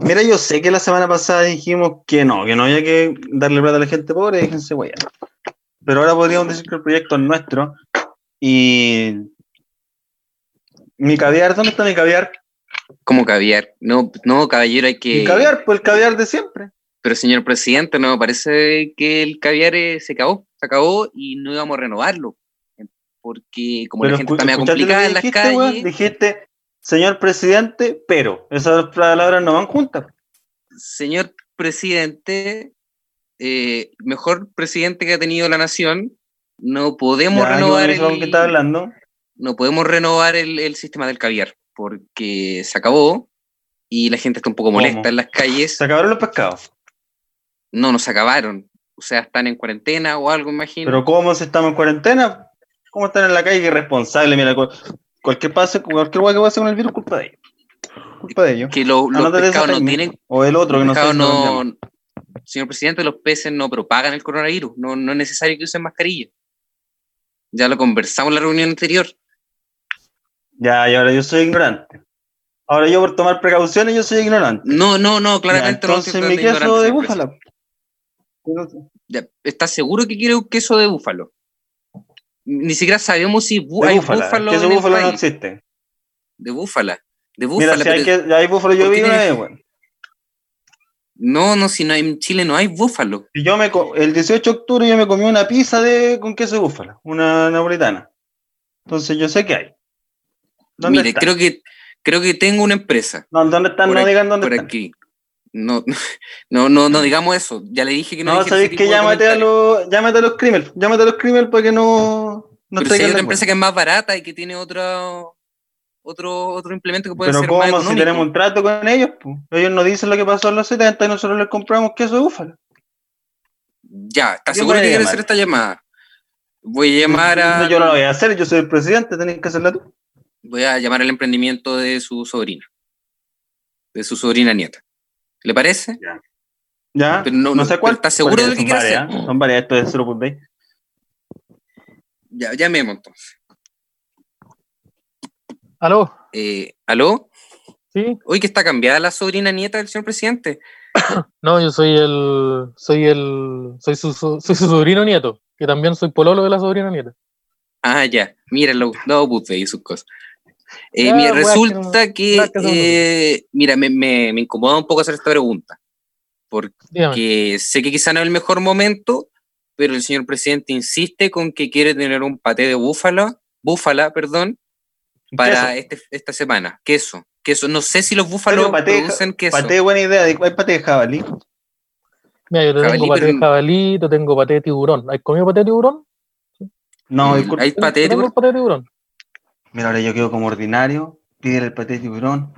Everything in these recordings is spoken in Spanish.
Mira, yo sé que la semana pasada dijimos que no, que no había que darle plata a la gente pobre, déjense guayar. Pero ahora podríamos decir que el proyecto es nuestro. Y. Mi caviar, ¿dónde está mi caviar? Como caviar. No, no, caballero, hay que. Mi caviar, pues el caviar de siempre. Pero señor presidente, no, parece que el caviar eh, se acabó, se acabó y no íbamos a renovarlo. Porque como Pero la gente está medio ¿escuchaste lo complicada en las dijiste, calles, weón? Dijiste, señor presidente, pero. Esas dos palabras no van juntas. señor presidente, eh, mejor presidente que ha tenido la nación, no podemos Ya, renovar el, hablando. no podemos renovar el, el sistema del caviar porque se acabó y la gente está un poco ¿Cómo? molesta en las calles. Se acabaron los pescados. No, nos acabaron. O sea, están en cuarentena o algo, imagino. Pero ¿cómo si estamos en cuarentena? ¿Cómo están en la calle? Irresponsable. Mira, cualquier pase, cualquier hueá que pase con el virus, culpa de ellos. Culpa de ellos. que lo- los pescados no tienen O el otro que no sé. no, señor presidente, los peces no propagan el coronavirus. No, no es necesario que usen mascarilla. Ya lo conversamos en la reunión anterior. Ya, y ahora yo soy ignorante. Ahora yo por tomar precauciones yo soy ignorante. No, no, no, Ya, claramente no entonces mi queso de búfala. Ya, ¿Estás seguro que quiere un queso de búfalo? Ni siquiera sabemos si bu- hay búfala. búfalo queso en el búfalo no existe. De búfala. De Mira, búfala. si hay, que, búfalo yo ¿por vi una vez. No, no, si no hay, en Chile no hay búfalo. Y yo me el 18 de octubre yo me comí una pizza de con queso de búfala, una napolitana. Entonces yo sé que hay. ¿Dónde Mire, está? creo que creo que tengo una empresa No, ¿Dónde están? por no aquí- digan dónde por están. aquí. No, no, no, no digamos eso. Ya le dije que no. No, sabéis que llámate a los, llámate a los criminals, llámate a los criminals para que no, no Pero si hay otra empresa que es más barata y que tiene otro otro otro implemento que puede Pero ser más ¿cómo si económico. tenemos un trato con ellos? po? Ellos nos dicen lo que pasó en los 70 y nosotros les compramos queso de búfalo. Ya, ¿estás seguro que quieres hacer esta llamada? Voy a llamar a No, yo no lo voy a hacer, yo soy el presidente, tenés que hacerla tú. voy a llamar al emprendimiento de su sobrina. De su sobrina nieta. ¿Le parece? ¿Ya? Pero no- no sé cuál. ¿estás seguro de lo que son quiere varias, ¿eh? Son varias, esto es 0.6. Ya, llamemos entonces. ¿Aló? Eh, ¿Aló? ¿Sí? Hoy que está cambiada la sobrina nieta del señor presidente. No, yo soy el. Soy el. Soy su, su- soy su sobrino nieto, que también soy pololo de la sobrina nieta. Ah, ya. Mira, lo, lo puse y sus cosas. Eh, Ya, mira, resulta que eh, mira, me, me, me incomoda un poco hacer esta pregunta, porque Dígame. sé que quizá no es el mejor momento, pero el señor presidente insiste con que quiere tener un paté de búfalo, búfala, perdón, para este, esta semana. Queso, queso. No sé si los búfalos Pero paté, producen queso. paté, buena idea. ¿Hay paté de jabalí? Mira, yo te jabalí, tengo paté pero- de jabalí, te tengo paté de tiburón. ¿Has comido paté de tiburón? No, Mm, disculpa. hay paté de tiburón. el paté de tiburón. Mira, ahora yo quedo como ordinario. Pídele el paté de tiburón.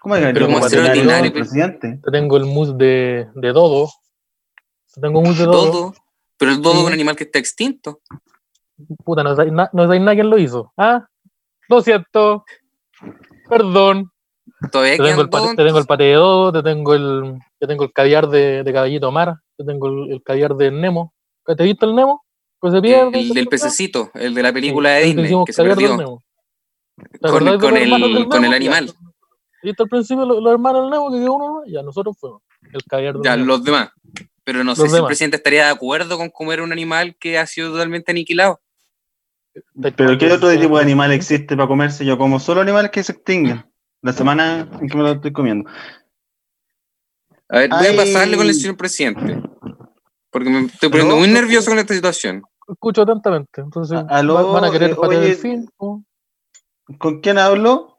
¿Cómo es que Pero yo ¿cómo como ordinario, presidente? Te tengo el mousse de, de dodo. Te tengo mousse de dodo. Dodo. Pero el dodo Sí. es un animal que está extinto. Puta, no sabéis na- no nada quién lo hizo. ¿Ah? Lo siento. Perdón. Todavía Te tengo, el paté, dodos, te tengo el paté de dodo, te tengo el, te tengo el caviar de, de caballito mar, te tengo el, el caviar de Nemo. ¿Te has visto el Nemo? Pues el, del pececito, el de la película Sí, de Disney, que se perdió. Nemo. ¿Te Con, el, con animal. ¿Viste al principio los, los hermanos del Nemo que quedó uno? Ya, nosotros fuimos. El caviar del Ya, Nemo. los demás. Pero no sé si el presidente estaría de acuerdo con comer un animal que ha sido totalmente aniquilado. Pero ¿qué otro tipo de animal existe para comerse? Yo como solo animales que se extinguen. La semana en que me lo estoy comiendo. A ver, voy Ay. a pasarle con el señor presidente. Porque me estoy poniendo muy nervioso con esta situación. Escucho atentamente. Entonces, aló, van a querer eh, patear oye. el fin. ¿no? ¿Con quién hablo?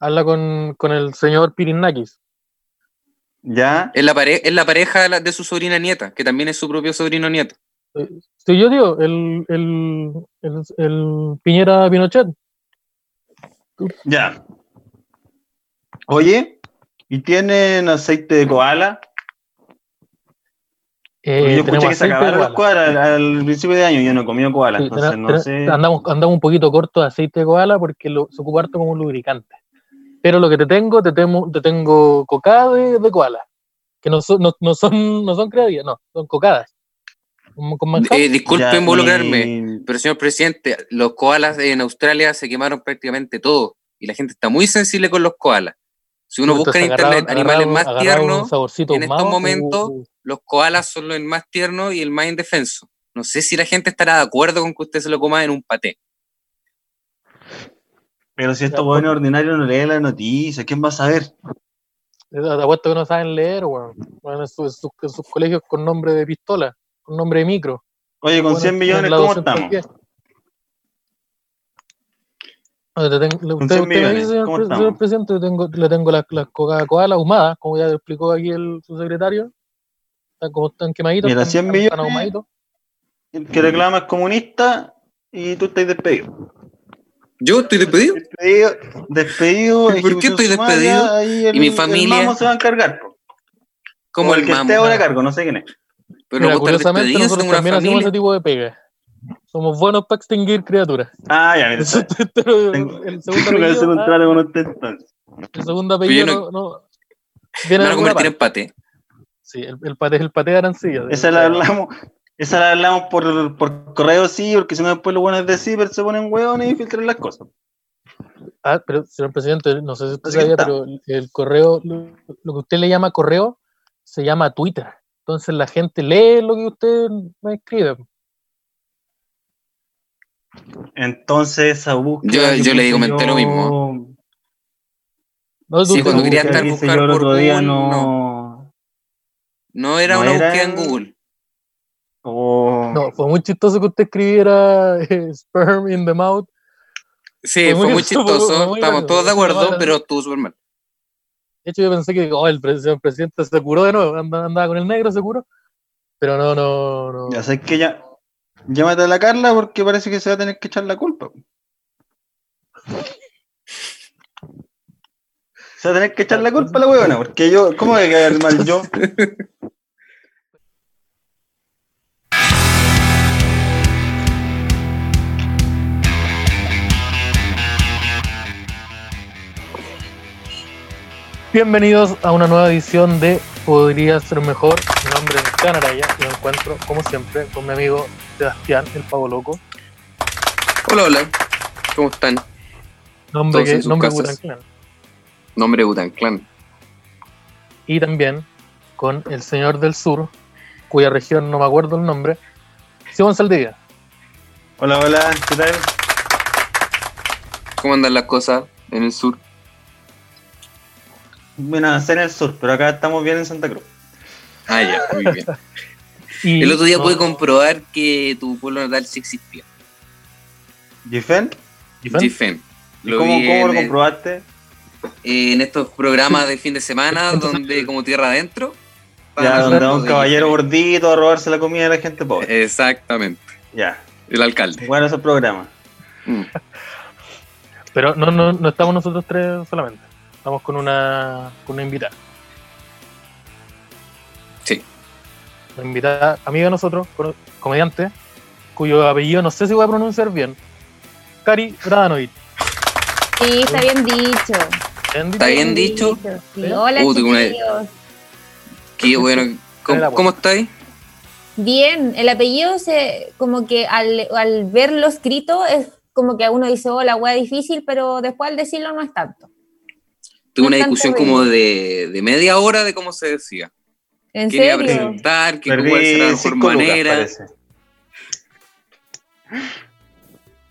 Habla con, con el señor Pirinakis. Ya. Es la, pare- es la pareja de, su sobrina nieta, que también es su propio sobrino nieto. Si yo digo, el, el, el, el Piñera Pinochet. Ya. Oye, ¿y tienen aceite de koala? Eh, yo escuché tenemos que se acabaron los koala. koalas al, al principio de año. Yo no he comido koala, Sí, entonces tena- no tena- sé. andamos, andamos un poquito corto de aceite de koala porque lo, se ocupa harto como un lubricante. Pero lo que te tengo, te tengo, te tengo cocada de, de koala. Que no son, no, no son, no son creadillas, no, son cocadas. Eh, disculpe Ya, involucrarme, y- pero señor presidente, los koalas en Australia se quemaron prácticamente todo. y la gente está muy sensible con los koalas. Si uno busca en internet agarraron- animales más tiernos, en estos momentos, uh, uh, los koalas son el más tierno y el más indefenso. No sé si la gente estará de acuerdo con que usted se lo coma en un paté. Pero si estos Ya, buenos ordinarios no leen la noticia, ¿quién va a saber? Te apuesto que no saben leer, weón. Bueno, en, sus- en sus- en sus colegios con nombre de pistola, con nombre de micro. Oye, con Bueno, 100 millones, ¿cómo 210. estamos? Usted, 100 usted me dice, señor, presidente, le tengo, le tengo las, las Coca-Cola ahumadas, como ya explicó aquí el su secretario. Están como están quemaditos. Mira, están- 100 están- están millones. ahumaditos. El que reclama es comunista y tú estás despedido. Yo estoy despedido. Despedido, despedido ¿Por qué estoy sumaria, despedido? ahí el- ¿Y mi El familia? mamo se va a encargar. po. Como O el el que mamo. esté ahora a cargo, no sé quién es. Pero Mira, curiosamente, nosotros también hacemos ese tipo de pega. Somos buenos para extinguir criaturas. Ah, ya, mira. Tengo, el segundo apellido, ah, trato con usted entonces. el segundo apellido no, no- no- Me viene de van a convertir en parte. Sí, el, el paté, el paté de Arancilla. de- Esa la hablamos, esa la hablamos por, por correo sí, porque si no después los buenos de ciber se ponen hueones y filtran las cosas. Ah, pero señor presidente, no sé si usted Así sabía, pero el, el correo, lo, lo que usted le llama correo, se llama Twitter. Entonces la gente lee lo que usted me escribe. Entonces esa búsqueda. Yo- yo le puse comenté lo yo- mismo. No, Sí, cuando quería estar buscar por otro día no. No era No una era búsqueda en Google. Oh, No, fue muy chistoso que usted escribiera eh, sperm in the mouth. Sí, Fue fue muy- muy fue chistoso. muy Estamos todos de acuerdo, pero estuvo súper mal. De hecho, yo pensé que oh, el presidente se curó de nuevo, andaba, andaba con el negro, se curó. Pero no, no, no. ya sé que ya. Llámate a la Carla porque parece que se va a tener que echar la culpa. Se va a tener que echar la culpa a la huevona, porque yo, ¿cómo voy a quedar mal yo? Bienvenidos a una nueva edición de Podría Ser Mejor. Mi nombre es Sebastián Araya y me encuentro, como siempre, con mi amigo Sebastián, el pavo loco. Hola, hola. ¿Cómo están? Nombre, que, nombre. Nombre Butan Clan. Y también con el señor del sur, cuya región no me acuerdo el nombre, Simón Saldivia. Hola, hola, ¿qué tal? ¿Cómo andan las cosas en el sur? Bueno, sé en el sur, pero acá estamos bien en Santa Cruz. Ah, ya, muy bien. Y- El otro día no, pude comprobar que tu pueblo natal sí existía. ¿Gifen? ¿Gifen? Gifen. ¿Y Lo cómo, cómo lo el- en estos programas de fin de semana, donde como tierra adentro. Ya, donde un de caballero gordito a robarse la comida de la gente pobre. Exactamente. Ya, El alcalde. bueno esos programas. Mm. Pero no, no, no estamos nosotros tres solamente. Estamos con una, con una invitada. Sí. Una invitada, amiga de nosotros, comediante, cuyo apellido no sé si voy a pronunciar bien. Cari Radanovic. Sí, está bien dicho. ¿Bien Está bien dicho. Sí. ¿Sí? Hola, Uh, una-. Qué bueno. ¿Cómo. ¿Cómo estáis? Bien, el apellido se como que al, al verlo escrito es como que a uno dice, oh, la wea difícil, pero después al decirlo no es tanto. Tuve una No discusión como de, de media hora de cómo se decía. ¿En ¿Quién iba a serio? presentar? ¿Qué cuál será la Perdí mejor lucas, manera? parece.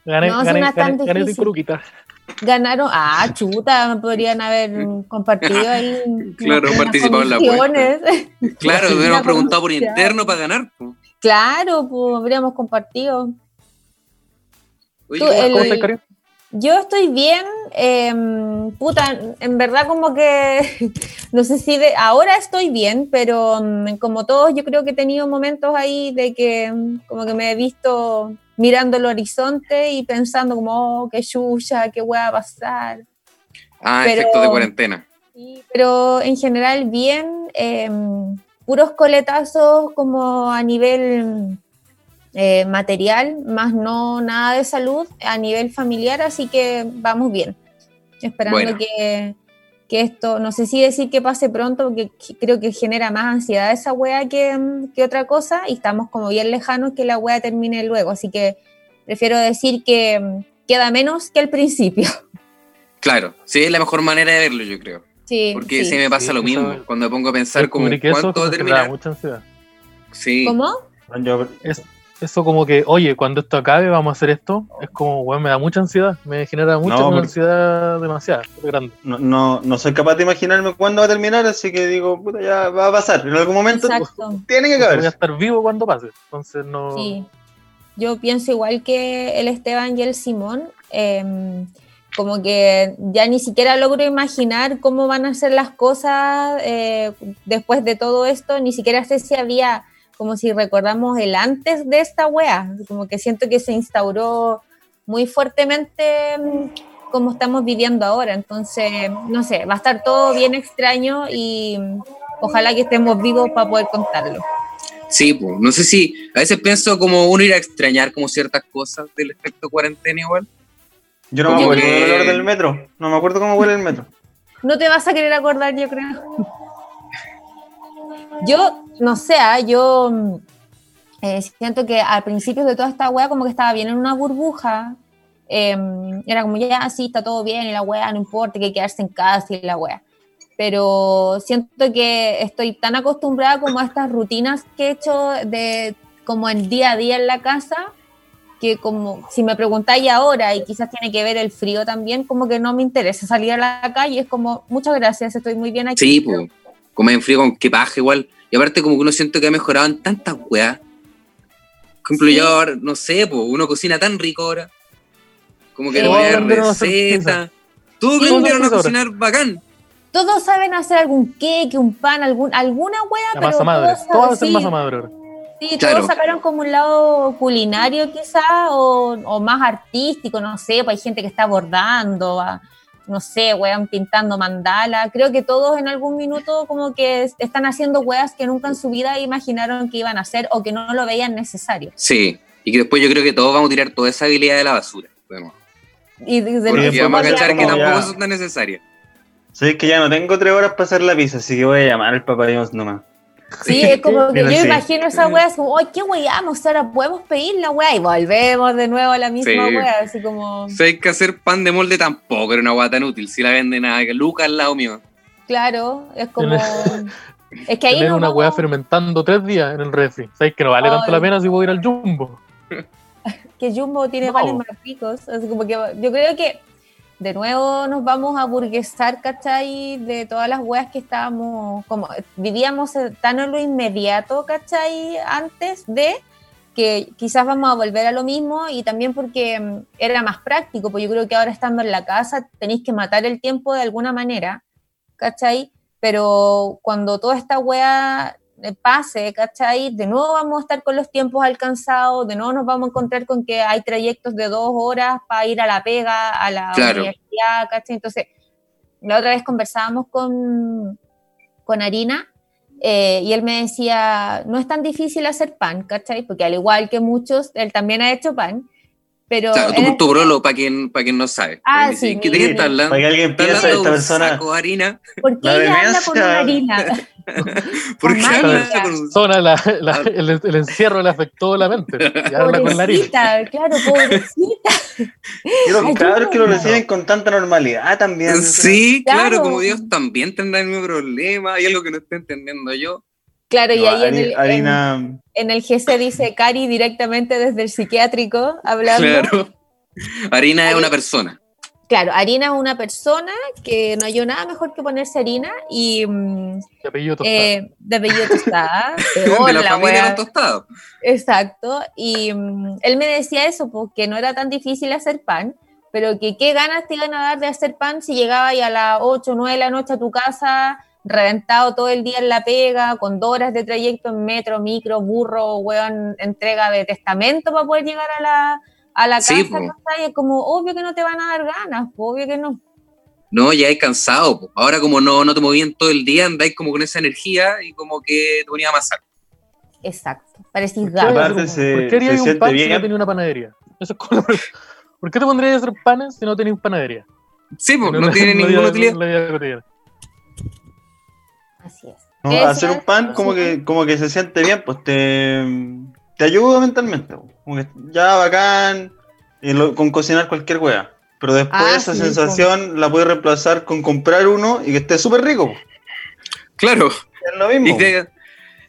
Gané, No, gané, gané, gané. Ganaron, ah, chuta, podrían haber compartido ahí. Claro, participado en la comisiones. Claro, hubiéramos preguntado por interno para ganar. Claro, pues habríamos compartido. Oye, Tú, ¿cómo el- estás? Yo estoy bien, em, puta, en verdad como que, no sé si de, ahora estoy bien, pero mm, como todos yo creo que he tenido momentos ahí de que mm, como que me he visto mirando el horizonte y pensando como, oh, qué chucha, qué voy a pasar. Ah, pero- efectos de cuarentena. Sí, pero en general bien, em, puros coletazos como a nivel eh, material, más no nada de salud a nivel familiar, así que vamos bien. Esperando Bueno. que, que esto, no sé si decir que pase pronto, porque que- creo que genera más ansiedad esa wea que, mm, que otra cosa, y estamos como bien lejanos que la wea termine luego, así que prefiero decir que mm, queda menos que al principio. Claro, sí, es la mejor manera de verlo, yo creo. Sí, Porque sí. se me pasa Sí, lo eso- mismo. Cuando me pongo a pensar como cuánto va a terminar. mucha ansiedad. Sí. ¿Cómo? Yo, Es- eso como que, oye, cuando esto acabe vamos a hacer esto, es como, weón, me da mucha ansiedad, me genera mucha No, ansiedad demasiada, grande. no, no, no soy capaz de imaginarme cuándo va a terminar, así que digo, puta, ya va a pasar. En algún momento Exacto. tiene que Voy a acabar. estar vivo cuando pase, entonces no... Sí. Yo pienso igual que el Esteban y el Simón. em, como que ya ni siquiera logro imaginar cómo van a ser las cosas eh, después de todo esto. Ni siquiera sé si había, como si recordamos el antes de esta wea. Como que siento que se instauró muy fuertemente mm, como estamos viviendo ahora. Entonces, no sé, va a estar todo bien extraño y mm, ojalá que estemos vivos para poder contarlo. Sí, pues, no sé si a veces pienso como uno ir a extrañar como ciertas cosas del efecto cuarentena igual. Yo no me acuerdo del olor del metro. No me acuerdo cómo huele el metro. No te vas a querer acordar, yo creo. Yo, no sé, ah, yo mm, eh, siento que al principio de toda esta wea como que estaba bien en una burbuja. em, era como, ya, sí, está todo bien y la wea, no importa, que hay que quedarse en casa y la wea. Pero siento que estoy tan acostumbrada como a estas rutinas que he hecho de como el día a día en la casa, que como si me preguntáis ahora y quizás tiene que ver el frío también, como que no me interesa salir a la calle, es como muchas gracias, estoy muy bien aquí. Sí, pues, como en frío con que paja igual. Y aparte como que uno siente que ha mejorado en tantas weas. Por ejemplo, Sí. yo ahora, no sé, pues, uno cocina tan rico ahora. Como que Sí. le voy a dar receta. Todos Sí. aprendieron a Todos cocinar bacán. Todos saben hacer algún cake, un pan, algún, alguna wea, La pero masa madre, todos, todas hacen sí, masa madre ahora. sí, Claro. todos sacaron como un lado culinario quizá o, o más artístico, no sé, pues hay gente que está bordando, no sé, weón, pintando mandala. Creo que todos en algún minuto como que es- están haciendo weas que nunca en su vida imaginaron que iban a hacer o que no lo veían necesario. Sí. Y que después yo creo que todos vamos a tirar toda esa habilidad de la basura. Bueno, Y desde Porque vamos a cachar que tampoco son tan necesarias. Sé que ya no tengo tres horas para hacer la pizza, así que voy a llamar al papá Dios nomás. Sí, es como que yo sí. imagino esa wea, es como, ¡ay, qué weyamos! Ahora podemos pedir la wea y volvemos de nuevo a la misma Sí. así como, Si hay que hacer pan de molde tampoco era una guata tan útil. Si la venden a Lucas al lado mío. claro, es como. Es que ahí Tener nos una weá fermentando tres días en el refri. ¿Sabes que no vale tanto Ay. la pena si voy a ir al jumbo? que Jumbo tiene No. panes más ricos. Así como que yo creo que de nuevo nos vamos a burguesar, ¿cachai? De todas las weas que estábamos, como vivíamos tan en lo inmediato, ¿cachai? Antes de que quizás vamos a volver a lo mismo y también porque mm, era más práctico, pues yo creo que ahora estando en la casa tenéis que matar el tiempo de alguna manera, ¿cachai? Pero cuando toda esta wea pase, ¿cachai? De nuevo vamos a estar con los tiempos alcanzados, de nuevo nos vamos a encontrar con que hay trayectos de dos horas para ir a la pega, a la Claro. universidad, ¿cachai? Entonces, la otra vez conversábamos con, con Harina eh, y él me decía, no es tan difícil hacer pan, ¿cachai? Porque al igual que muchos, él también ha hecho pan, pero... Claro, él- tu, tu brolo, para quien, para quien no sabe. Ah, sí, ¿Qué te está hablando? Para que alguien piense, esta persona. saco harina. ¿Por qué La ella habla con una harina? ¿Por qué habla con la- la- Ah. el, el encierro le afectó la mente. Y habla con la harina. Pobrecita, claro, pobrecita. Y los Ayúdame. cabros que lo reciben con tanta normalidad también. Sí, claro. Claro. como Dios también tendrá el mismo problema. Hay algo que no estoy entendiendo yo. Claro, y ahí en el, en, harina. en el GC dice Cari directamente desde el psiquiátrico hablando. Claro, Claro. Harina es una persona. harina es una persona que no hay nada mejor que ponerse harina y mm, De apellido tostado. eh, de apellido tostada. de peor la la familia de tostados. Exacto. Y mm, él me decía eso, pues que no era tan difícil hacer pan, pero que qué ganas te iban a dar de hacer pan si llegabas a las 8 o 9 de la noche a tu casa, reventado todo el día en la pega, con dos horas de trayecto en metro, micro, burro, weón, entrega de testamento para poder llegar a la, a la Sí, casa. ¿cachai? Es como, obvio que no te van a dar ganas, po, obvio que no. No, ya he cansado. po. Ahora como no, no te movían todo el día, andáis como con esa energía y como que te ponía a amasar. Exacto, parecís ¿Por qué gato. Aparte harías- se- ¿Por qué harías un pan si no tenías una panadería? Eso es como la pregunta. ¿Por qué te pondrías a hacer panes si no tenías panadería? Sí, pues, no una- tiene en la ninguna utilidad. No, ¿Qué hacer un pan como que, como que se siente bien, pues te, te ayuda mentalmente. pues. Como que ya bacán, y lo- con cocinar cualquier wea. Pero después Ah, esa sí, sensación la puedes reemplazar con comprar uno y que esté súper rico. Claro. Es lo mismo. Y te,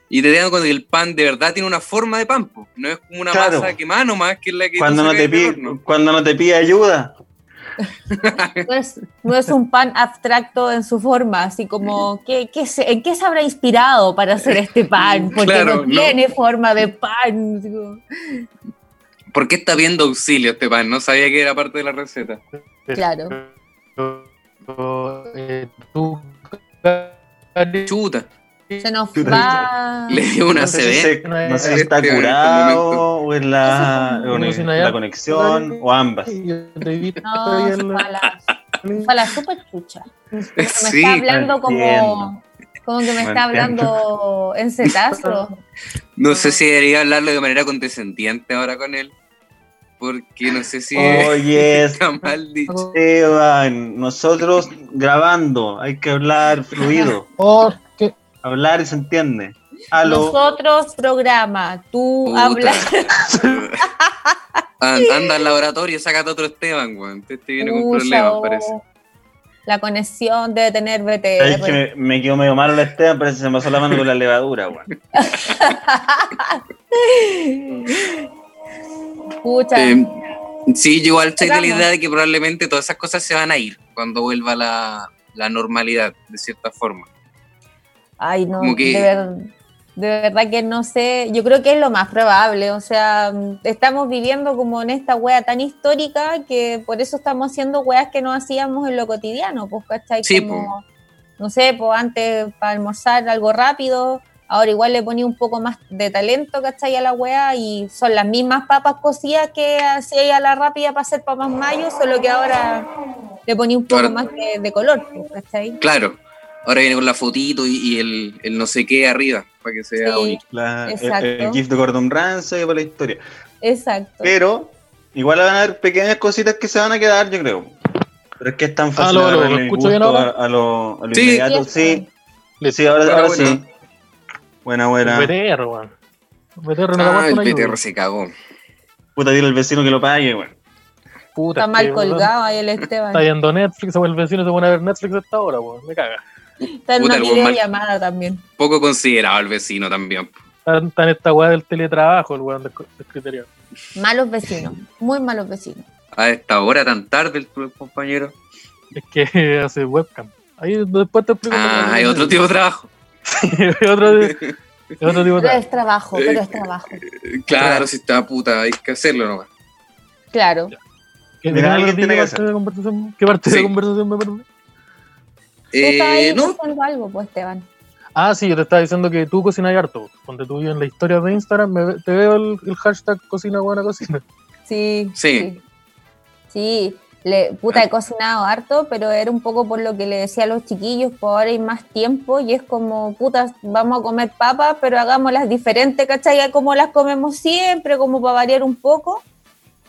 y te digan cuando el pan de verdad tiene una forma de pan, po. no es como una Claro. masa quemada nomás que es la que cuando, no te pide, cuando no te pide ayuda. No es, no es un pan abstracto en su forma, así como, ¿qué, qué se- ¿en qué se habrá inspirado para hacer este pan? Porque Claro, no no. tiene forma de pan. como- ¿Por qué está viendo auxilio este pan? No sabía que era parte de la receta. Claro. Eh, tú, Chuta. Se nos va. Le dio una no sé si, CB. se- no sé si está en curado o es la, o la conexión o ambas. No, se en fue la- a la, fue a la super chucha. Me Sí, está hablando como. Como que me No está hablando en cetazo. No sé si debería hablarlo de manera condescendiente ahora con él. Porque no sé si Oye, está mal dicho. Esteban, nosotros grabando, hay que hablar fluido, Oh. Hablar y se entiende. Aló, Nosotros programa, tú Puta. hablas. An- Anda al laboratorio, sácate otro Esteban, weón. Este viene con problemas, oh. parece. La conexión debe tener es BTR. que me, me quedó medio malo el Esteban, parece que se me pasó la mano con la levadura, weón. Pucha. Eh, sí, yo igual estoy de la idea de que probablemente todas esas cosas se van a ir cuando vuelva la, la normalidad, de cierta forma. Ay, no, que- de, ver- de verdad que no sé, yo creo que es lo más probable, o sea, estamos viviendo como en esta wea tan histórica que por eso estamos haciendo weas que no hacíamos en lo cotidiano, pues, ¿cachai? Sí, como, no sé, pues antes para almorzar algo rápido, ahora igual le ponía un poco más de talento, ¿cachai? A la wea y son las mismas papas cocidas que hacía a la rápida para hacer papas mayo, solo que ahora le ponía un poco Ahora- más de, de color, pues, ¿cachai? Claro, ahora viene con la fotito y, y el, el no sé qué arriba, para que se vea Sí. bonito. La- el, el GIF de Gordon Ramsay para la historia. Exacto. Pero igual van a haber pequeñas cositas que se van a quedar, yo creo. Pero es que es tan fácil lo- lo- agarrarle lo el escucho bien gusto ahora? a, a lo, a lo Sí. inmediato. Sí, sí, ahora, Buena, ahora buena. sí. Buena, buena. El BTR, weón. BTR no Ah, el ayuda. se cagó. Puta, dile al vecino que lo pague, weón. Puta, Está mal colgado ahí el Esteban. Está viendo Netflix, o el vecino se pone a ver Netflix a esta hora, weón. Me caga. Está en Puta, una videollamada también. Poco considerado el vecino también. Está, está en esta weá del teletrabajo, el weón del. Malos vecinos, muy malos vecinos. A esta hora tan tarde el, compañero. Es que hace webcam. Ahí después te explico. Ah, hay otro tipo de trabajo. Es otro, otro tipo de Pero es trabajo, pero es trabajo. Claro, si está puta, hay que hacerlo nomás. Claro. ¿Qué, Mira, ¿qué alguien tiene que parte hacer. de conversación? ¿Qué parte de Sí. la conversación me perdí? Tú estás ahí Eh, no, algo, pues, Esteban. Ah, sí, yo te estaba diciendo que tú cocinas harto. Donde tú en la historia de Instagram me, te veo el, el hashtag cocina buena cocina. Sí. Sí. Sí, le, puta, he cocinado harto, pero era un poco por lo que le decía a los chiquillos, pues ahora hay más tiempo y es como, puta, vamos a comer papas, pero hagámoslas diferentes, ¿cachai? Como las comemos siempre, como para variar un poco.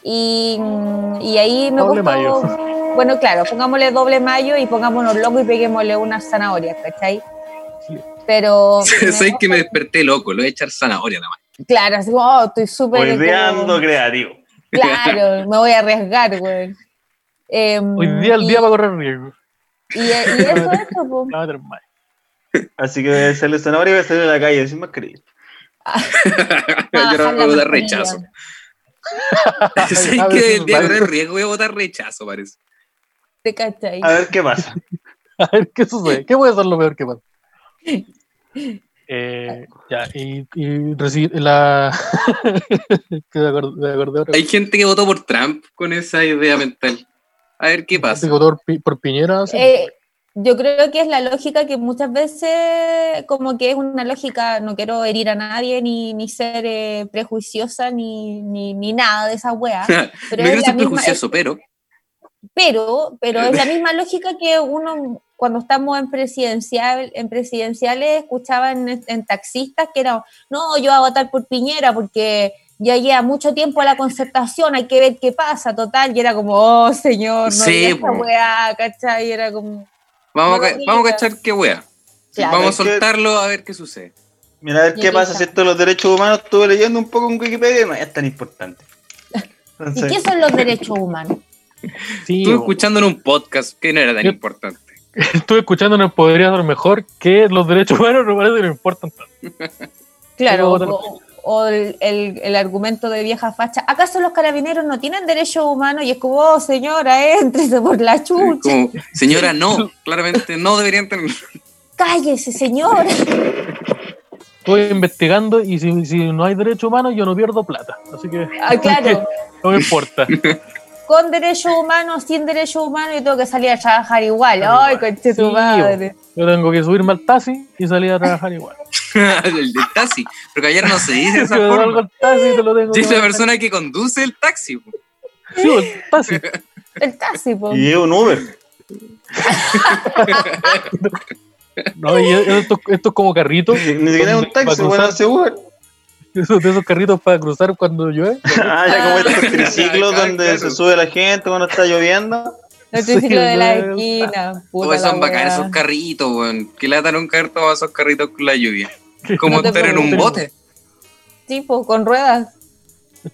Y, y ahí me Doble mayo. Bueno, claro, pongámosle doble mayo y pongámonos locos y peguémosle unas zanahorias, ¿cachai? Sí. Pero. sé que me desperté loco, lo voy a echar zanahoria nada más. Claro, así como, oh, estoy súper. Hoy día como- ando creativo. Claro, me voy a arriesgar, güey. Em, Hoy día el y- día para correr riesgo. Y, y eso, eso, po. A. Así que voy a hacerle zanahoria y voy a salir a la calle sin mascarilla. Yo ahora Bajar voy a mascarilla. rechazo. A ¿Sabes que el día correr riesgo voy a votar rechazo, parece? ¿Te cachai? A ver qué pasa. A ver qué sucede. ¿Qué puede ser lo peor que pasa? Eh, ya, y, y reci- la. que me acordé, me acordé ahora. Hay gente que votó por Trump con esa idea mental. A ver qué pasa. Digo, por, Pi- por Piñera. sí. Eh, yo creo que es la lógica que muchas veces, como que es una lógica, no quiero herir a nadie, ni, ni ser eh, prejuiciosa, ni, ni, ni nada de esa wea. Pero no es ser misma- prejuicioso, pero pero, pero es la misma lógica que uno cuando estamos en presidencial, en presidenciales escuchaba en, en taxistas que era, no, yo voy a votar por Piñera porque ya lleva mucho tiempo la concertación, hay que ver qué pasa, total, y era como, oh señor, no Sí, esta weá, ¿cachai? Y era como, vamos, a, vamos a cachar qué wea. Claro. vamos a soltarlo a ver qué sucede. Mira, a ver qué pasa si esto de los derechos humanos estuve leyendo un poco en Wikipedia y no es tan importante. ¿y qué son los derechos humanos? Sí, Estuve escuchando en un podcast que no era tan Yo- importante. estuve escuchando no podría ser mejor que los derechos humanos no parece que no importan tanto. Claro, o, o el, el- el argumento de vieja facha, ¿acaso los carabineros no tienen derechos humanos? Y es como, oh, señora, éntrese por la chucha, Como, señora, no, claramente no deberían tener. cállese, señora. Estoy investigando y si, si no hay derechos humanos yo no pierdo plata. Así que Ah, claro, no me importa. con derechos humanos, sin derechos humanos, yo tengo que salir a trabajar igual. Ay, conche tu madre. Yo tengo que subirme al taxi y salir a trabajar igual. el del taxi. Porque ayer no se dice esa forma. taxi te lo tengo Sí, es la persona que conduce el taxi. po. Sí, el taxi. El taxi, po. Y es un Uber. No, y esto, esto es como carritos. Ni siquiera es un taxi, bueno, hace Uber. Esos, de esos carritos para cruzar cuando llueve. Ah, ya como estos triciclos donde claro. se sube la gente cuando está lloviendo. El Sí, triciclo de la esquina. Puta son la bacanes esos carritos, weón. Que latan un caer todos esos carritos con la lluvia. Como No estar en un bote. Sí, po, con ruedas.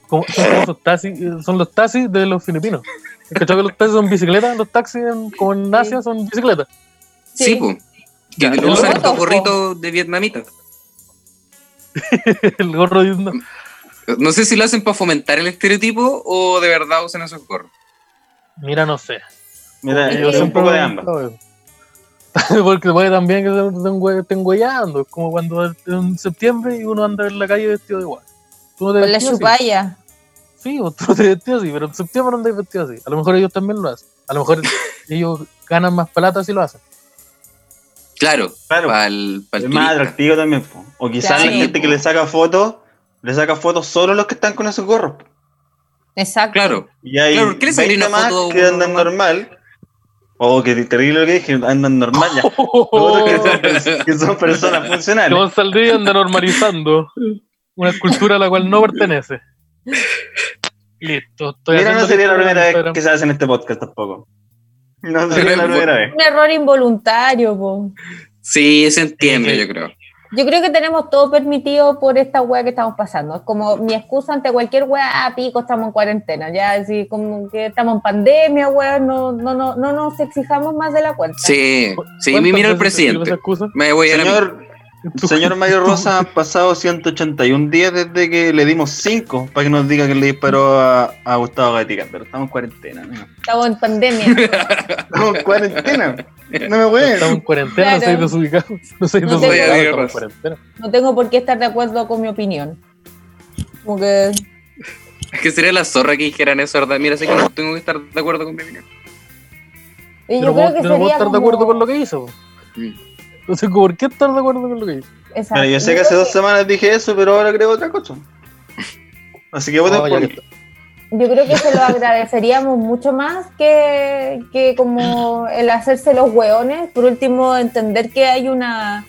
Como- son, como esos taxis, son los taxis de los filipinos. ¿Cachai que los taxis son bicicletas? Los taxis en, como en Asia son bicicletas. Sí, Sí. pues. Que lo usan estos gorritos de vietnamita. El gorro diciendo, No sé si lo hacen para fomentar el estereotipo o de verdad usan esos gorros. mira, no sé. Mira, yo sé un poco de ambas. Porque puede también que se estén hue- estén huellando. Es como cuando en septiembre y uno anda en la calle vestido igual. Tú no te Con la chupalla. Sí, o tú te vestías así, pero en septiembre andas vestido así. A lo mejor ellos también lo hacen. A lo mejor ellos ganan más plata si lo hacen. Claro, Claro. para el, Es más atractivo también. po. O quizás Claro. la gente que le saca fotos, le saca fotos solo a los que están con esos gorros. po. Exacto. Claro, Y hay Claro, ¿por qué le sacaría 20 una más foto que andan normal? Normal. O que terrible lo que dije, andan normal ya. Otros que son, pers- que son personas funcionales. John Saldría anda normalizando una escultura a la cual no pertenece. Listo. Estoy Mira, no sería la primera vez Instagram. que se hace en este podcast tampoco. No sería la primera vez. Un error involuntario, po. sí, se entiende, Sí. yo creo. Yo creo que tenemos todo permitido por esta weá que estamos pasando. Es como mi excusa ante cualquier weá, ah, pico, estamos en cuarentena. Ya, así como que estamos en pandemia, weá, no, no, no, no nos exijamos más de la cuenta. Sí, sí, ¿Cuántas mira el presidente. Me voy a ir a mí. Señor, señor Mario Rosa, han pasado 181 días desde que le dimos 5 para que nos diga que le disparó a, a Gustavo Gatica, pero estamos en cuarentena. ¿no? Estamos en pandemia. Estamos en cuarentena. No me voy. Estamos en cuarentena, no Claro. soy desubicado. No soy No desubicado, tengo- estamos en cuarentena. No tengo por qué estar de acuerdo con mi opinión. Como que Es que sería la zorra que dijeran eso, ¿verdad? Mira, sé que no tengo que estar de acuerdo con mi opinión. y Yo yo no creo puedo, que yo no puedo sería estar de acuerdo con lo que hizo. Mm. No sé por qué estar de acuerdo con lo que hizo. Exacto. Mira, yo sé que hace dos semanas dije eso, pero ahora creo otra cosa. Así que voten por está. Yo creo que se lo agradeceríamos mucho más que, que como el hacerse los hueones. Por último, entender que hay una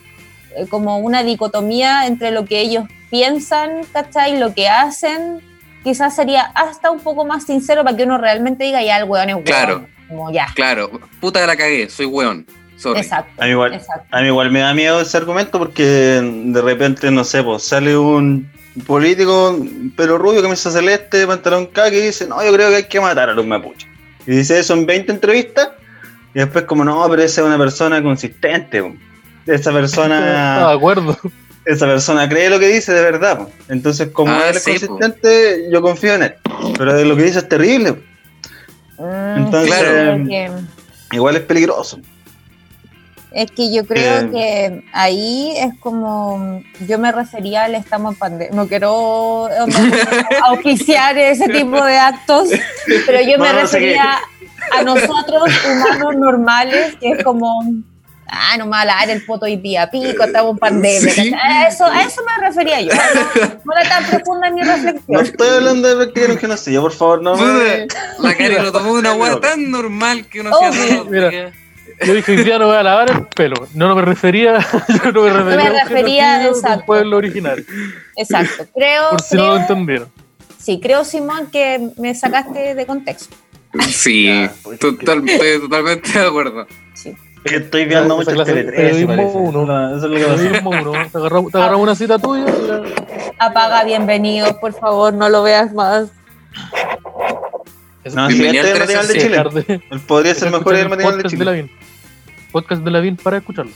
eh, como una dicotomía entre lo que ellos piensan, ¿cachai? Y lo que hacen. Quizás sería hasta un poco más sincero para que uno realmente diga ya el hueón es hueón. Claro. Como ya. Claro, puta la cagué, soy weón. Sorry. Exacto. A mí igual. Exacto. A mí igual me da miedo ese argumento porque de repente, no sé, pues sale un político, pelo rubio, camisa celeste, pantalón caqui y dice, no, yo creo que hay que matar a los mapuches. Y dice eso en 20 entrevistas y después como, no, pero esa es una persona consistente. po. Esa Ah, de persona, acuerdo. esa persona cree lo que dice de verdad. po. Entonces, como Ah, él es sí, po. consistente, yo confío en él. Pero de lo que dice es terrible. Mm, Entonces, Claro. que- Igual es peligroso. Es que yo creo Eh. que ahí es como, yo me refería al estamos en pandemia, no quiero auspiciar ese tipo de actos, pero yo me No, no sé refería a nosotros, humanos normales, que es como, ah, no me va a lavar el poto hoy día, pico, estamos en pandemia. A eso, a eso me refería yo, no, no era tan profunda mi No reflexión. estoy hablando de practicar un genocidio, por favor, no me... La Cari lo tomó de una weá Loca. tan normal que uno hacía todo. Mira. Yo dije, hoy día no voy a lavar el pelo. No, no me refería, yo no me refería, a un refería, del exacto. pueblo original. Exacto, creo, Por si no lo creo- entendieron. sí, creo, Simón, que me sacaste de contexto. Sí, Ya, pues, total- estoy totalmente de acuerdo. Sí. Estoy viendo Esa mucho el Tele 13, periodismo parece. uno. No, Eso es lo que pasa. Periodismo uno, Te agarramos, agarramos una cita tuya. Apaga bienvenidos, por favor, no lo veas más. No, Bienvenido este es el de Chile. de- podría ser de mejor el material de podcast Chile. Lavín. Podcast de Lavín para escucharlo.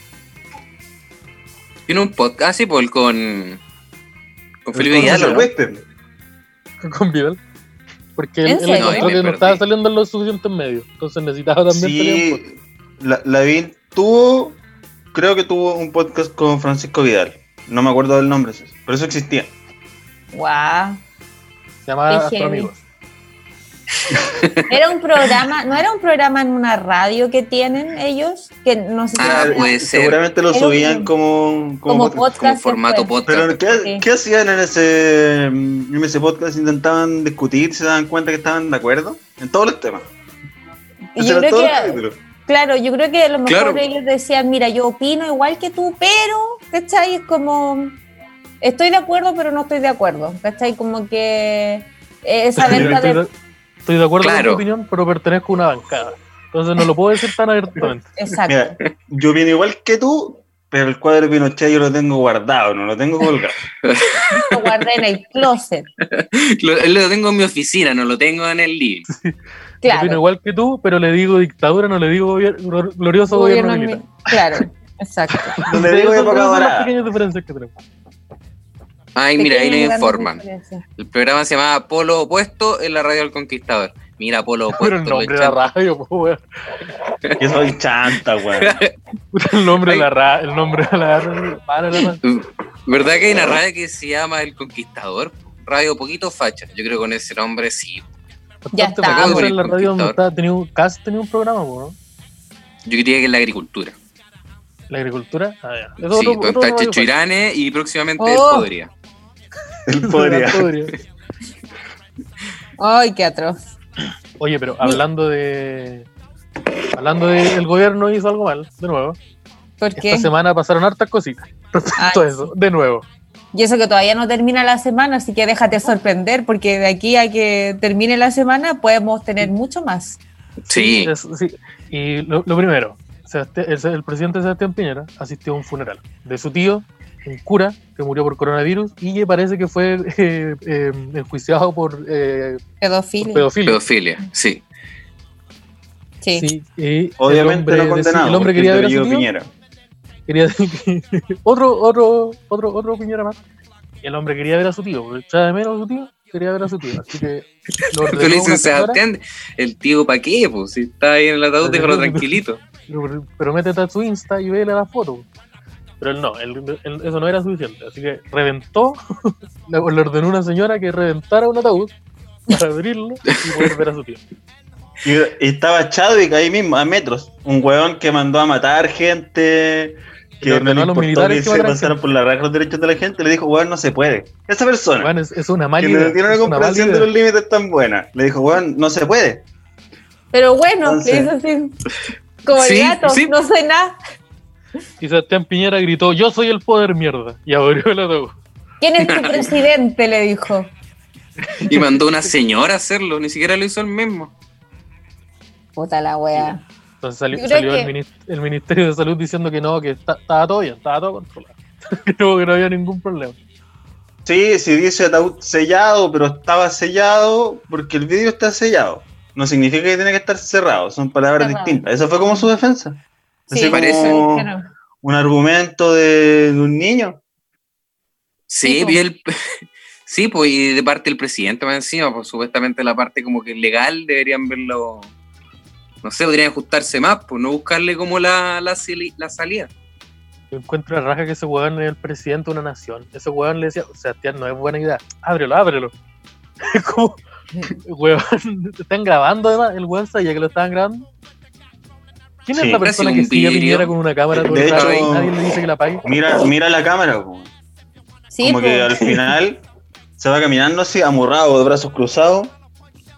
Tiene un podcast, sí, pues con. Con Felipe ¿Cómo se Vidal. Con Vidal. Porque él, ¿En él encontró No, que estaba saliendo en lo suficiente en medio. Entonces necesitaba también salir Sí, podcast. la, Lavín tuvo, creo que tuvo un podcast con Francisco Vidal. No me acuerdo del nombre, pero eso existía. Guau. Se llamaba Astro. Amigos. Era un programa, no era un programa en una radio que tienen ellos, que no sé si Ah, puede ser. Seguramente lo Era subían un- como, como, como podcast. Como formato podcast. Pero ¿qué, Sí. qué hacían en ese, en ese podcast? ¿Intentaban discutir? ¿Se daban cuenta que estaban de acuerdo? En todos los temas. Y yo creo que, claro, yo creo que a lo mejor Claro. ellos decían, mira, yo opino igual que tú, pero, ¿cachai? Es como, estoy de acuerdo, pero no estoy de acuerdo, ¿cachai? Como que esa Yo venta de... estoy de acuerdo con tu opinión, pero pertenezco a una bancada. Entonces no lo puedo decir tan abiertamente. Exacto. Mira, yo opino igual que tú, pero el cuadro de Pinochet yo lo tengo guardado, no lo tengo colgado. Lo guardé en el closet. Lo, lo tengo en mi oficina, no lo tengo en el living. Opino Claro. igual que tú, pero le digo dictadura, no le digo glorioso gobierno, Gobierno militar. mi- Claro, exacto. No le Sí, digo época esas son las dorada. pequeñas diferencias que tenemos. Ay, mira, ahí nos informan. El programa se llamaba Polo Opuesto en la radio del Conquistador. Mira, Polo Opuesto. Pero el nombre de la radio, po, weón. Yo soy chanta, weón. El nombre de la radio, el nombre de la radio. Para la radio. ¿Verdad que hay una radio que se llama El Conquistador? Radio Poquito Facha. Yo creo que con ese nombre sí. Ya está, en la radio donde está, tenía un, Cas tenía un programa, ¿no? Yo diría que es la agricultura. La agricultura. Ah, ya. Sí, otro- Checho Irane y próximamente Oh. podría. Él facha. podría. Podría. Ay, qué atroz. Oye, pero hablando de. Hablando de el gobierno hizo algo mal, de nuevo. ¿Por qué? Esta semana pasaron hartas cositas. Respecto Ay, a eso, de nuevo. Y eso que todavía no termina la semana, así que déjate sorprender, porque de aquí a que termine la semana podemos tener mucho más. Sí. Es- sí. Y lo, lo primero, el, el presidente Sebastián Piñera asistió a un funeral de su tío, un cura que murió por coronavirus y que parece que fue eh, eh, enjuiciado por, eh, por Pedofilia. pedofilia. Pedofilia, sí. Sí. Sí, y Obviamente el hombre, no deci- condenado. el hombre quería ver a su apellido tío. Piñera. Quería otro, otro, otro, otro Piñera más. Y el hombre quería ver a su tío, echaba de menos a su tío, quería ver a su tío. Así que Pero le dicen Sebastián, el tío, ¿para qué? Pues si está ahí en el ataúd, déjalo tranquilito. pero, pero métete a su Insta y vele la foto. Pero él no, él- él- eso no era suficiente. Así que reventó, le, ordenó a una señora que reventara un ataúd para abrirlo y poder ver a su tío. Y, y estaba Chadwick ahí mismo, a metros. Un weón que mandó a matar gente, que no ordenó le a los militares que se pasaran por la raja los derechos de la gente. Le dijo, weón, no se puede. Esa persona, Bueno, es, es una mala que idea. no tiene una comprensión de los límites tan buena, le dijo, weón, no se puede. Pero bueno, Entonces- le hizo así. Como Sí, el gato, sí. no sé nada. Y Sebastián Piñera gritó, yo soy el poder mierda. Y abrió el ataúd. ¿Quién es tu presidente? Le dijo. Y mandó una señora a hacerlo, ni siquiera lo hizo él mismo. Puta la wea. Entonces salió, el, que- minis- el Ministerio de Salud diciendo que no, que está- estaba todo bien, estaba todo controlado. que, no, que no había ningún problema. Sí, sí dice ataúd sellado, pero estaba sellado porque el vidrio está sellado. No significa que tiene que estar cerrado, son palabras Cerrado. distintas. Eso fue como su defensa. Así Sí, parece. un argumento de, de un niño. Sí, Sí, vi el... Sí, pues, y de parte del presidente más encima, pues supuestamente la parte como que legal deberían verlo, no sé, podrían ajustarse más, pues no buscarle como la, la, la salida. Yo encuentro la raja que ese weón es el presidente de una nación. Ese weón le decía, Sebastián, no es buena idea. Ábrelo, ábrelo. Es como, weón, te están grabando además. El weón sabía que lo estaban grabando. ¿Quién Sí. es la persona que sigue a. Piñera con una cámara todo De el rato hecho- nadie le dice que la apague? Mira, mira la cámara, como, Sí, como que al final se va caminando así, amurrado, de brazos cruzados,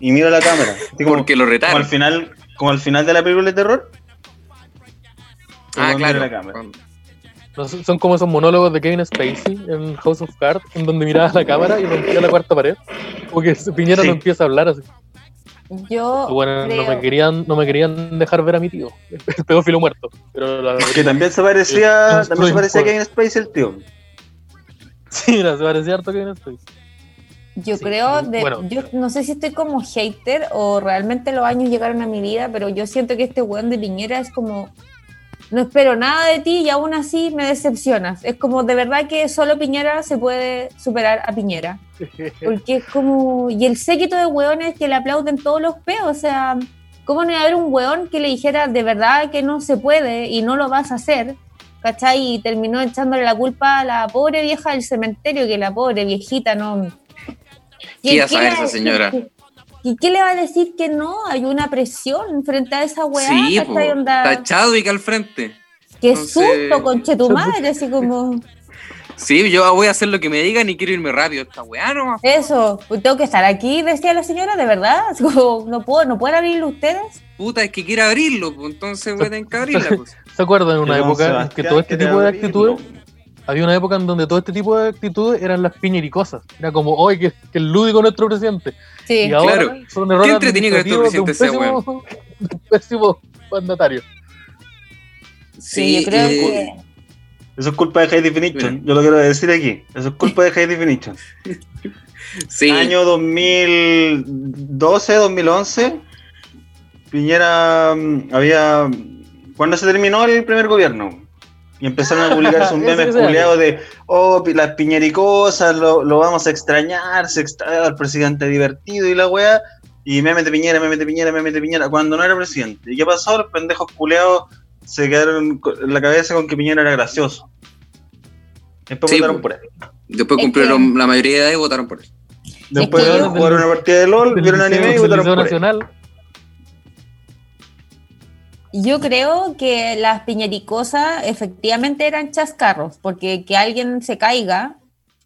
y mira la cámara. Así como, Porque lo como retaron. al final, como al final de la película de terror. Ah, Como mira claro. la cámara. No son como esos monólogos de Kevin Spacey en House of Cards, en donde miraba la cámara y rompía la cuarta pared. Como que ese Piñera Sí. no empieza a hablar así. Yo Bueno, no me querían, no me querían dejar ver a mi tío, el pedófilo muerto. Pero la Que también se parecía, también se parecía a estoy- Kevin Spacey el tío. Sí, mira, se parecía harto a Kevin Spacey. Yo Sí, creo, de, bueno. yo no sé si estoy como hater o realmente los años llegaron a mi vida, pero yo siento que este weón de Piñera es como, no espero nada de ti y aún así me decepcionas. Es como de verdad que solo Piñera se puede superar a Piñera. Porque es como, y el séquito de weones que le aplauden todos los peos, o sea, ¿cómo no iba a haber un weón que le dijera de verdad que no se puede y no lo vas a hacer? ¿Cachai? Y terminó echándole la culpa a la pobre vieja del cementerio, que la pobre viejita no... ¿Qué iba a ¿Qué saber le va esa señora? decir? ¿Y qué le va a decir que no? Hay una presión frente a esa weá, Sí, po, está Chadwick al frente. qué entonces- susto, conche tu madre, así como... Sí, yo voy a hacer lo que me digan y quiero irme rápido. Esta weá no. Eso, pues tengo que estar aquí, decía la señora, de verdad. Como, no puedo, no pueden abrirlo ustedes. Puta, es que quiere abrirlo, pues entonces voy a tener que abrirla. Pues. ¿Se acuerdan en una época en que todo este tipo de abrirlo. actitudes, había una época en donde todo este tipo de actitudes eran las piñericosas? Era como, hoy que, que el lúdico nuestro presidente. Sí. Y ahora Claro. son errores Qué entretenido que nuestro presidente pésimo, de un pésimo mandatario. Sí, yo creo eh, que. Eso es culpa de High Definition. Mira. Yo lo quiero decir aquí. Eso es culpa de High Definition. Sí, Año 2012, 2011. Piñera mm, había. Cuando se terminó el primer gobierno. Y empezaron a publicarse un meme que culiado de. Oh, pi- las piñericosas, lo, lo vamos a extrañar. Se extrae al presidente divertido y la wea. Y memes de Piñera, memes de Piñera, memes de Piñera. Cuando no era presidente. ¿Y qué pasó? Los pendejos culeados se quedaron en la cabeza con que Piñera era gracioso. Después Sí, votaron po. por él. después Es cumplieron la mayoría de edad y votaron por él. Después que yo- jugaron una partida de LOL, vieron anime y votaron por él. Nacional. Yo creo que las piñericosas efectivamente eran chascarros, porque que alguien se caiga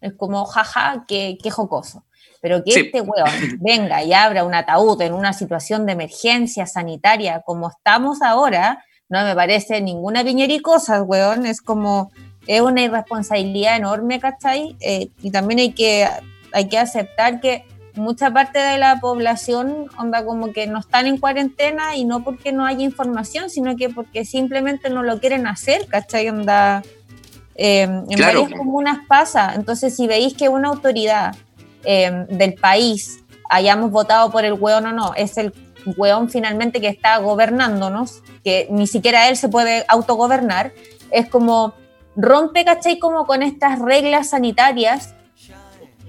es como, jaja, qué, qué jocoso. Pero que Sí. este weón venga y abra un ataúd en una situación de emergencia sanitaria como estamos ahora, no me parece ninguna piñericosa, weón. Es como, es una irresponsabilidad enorme, ¿cachai? Eh, y también hay que, hay que aceptar que mucha parte de la población onda como que no están en cuarentena y no porque no haya información, sino que porque simplemente no lo quieren hacer, ¿cachai? Onda, eh, en Claro. varias comunas pasa. Entonces, si veis que una autoridad eh, del país hayamos votado por el hueón o no, es el hueón finalmente que está gobernándonos, que ni siquiera él se puede autogobernar, es como rompe, ¿cachai? Como con estas reglas sanitarias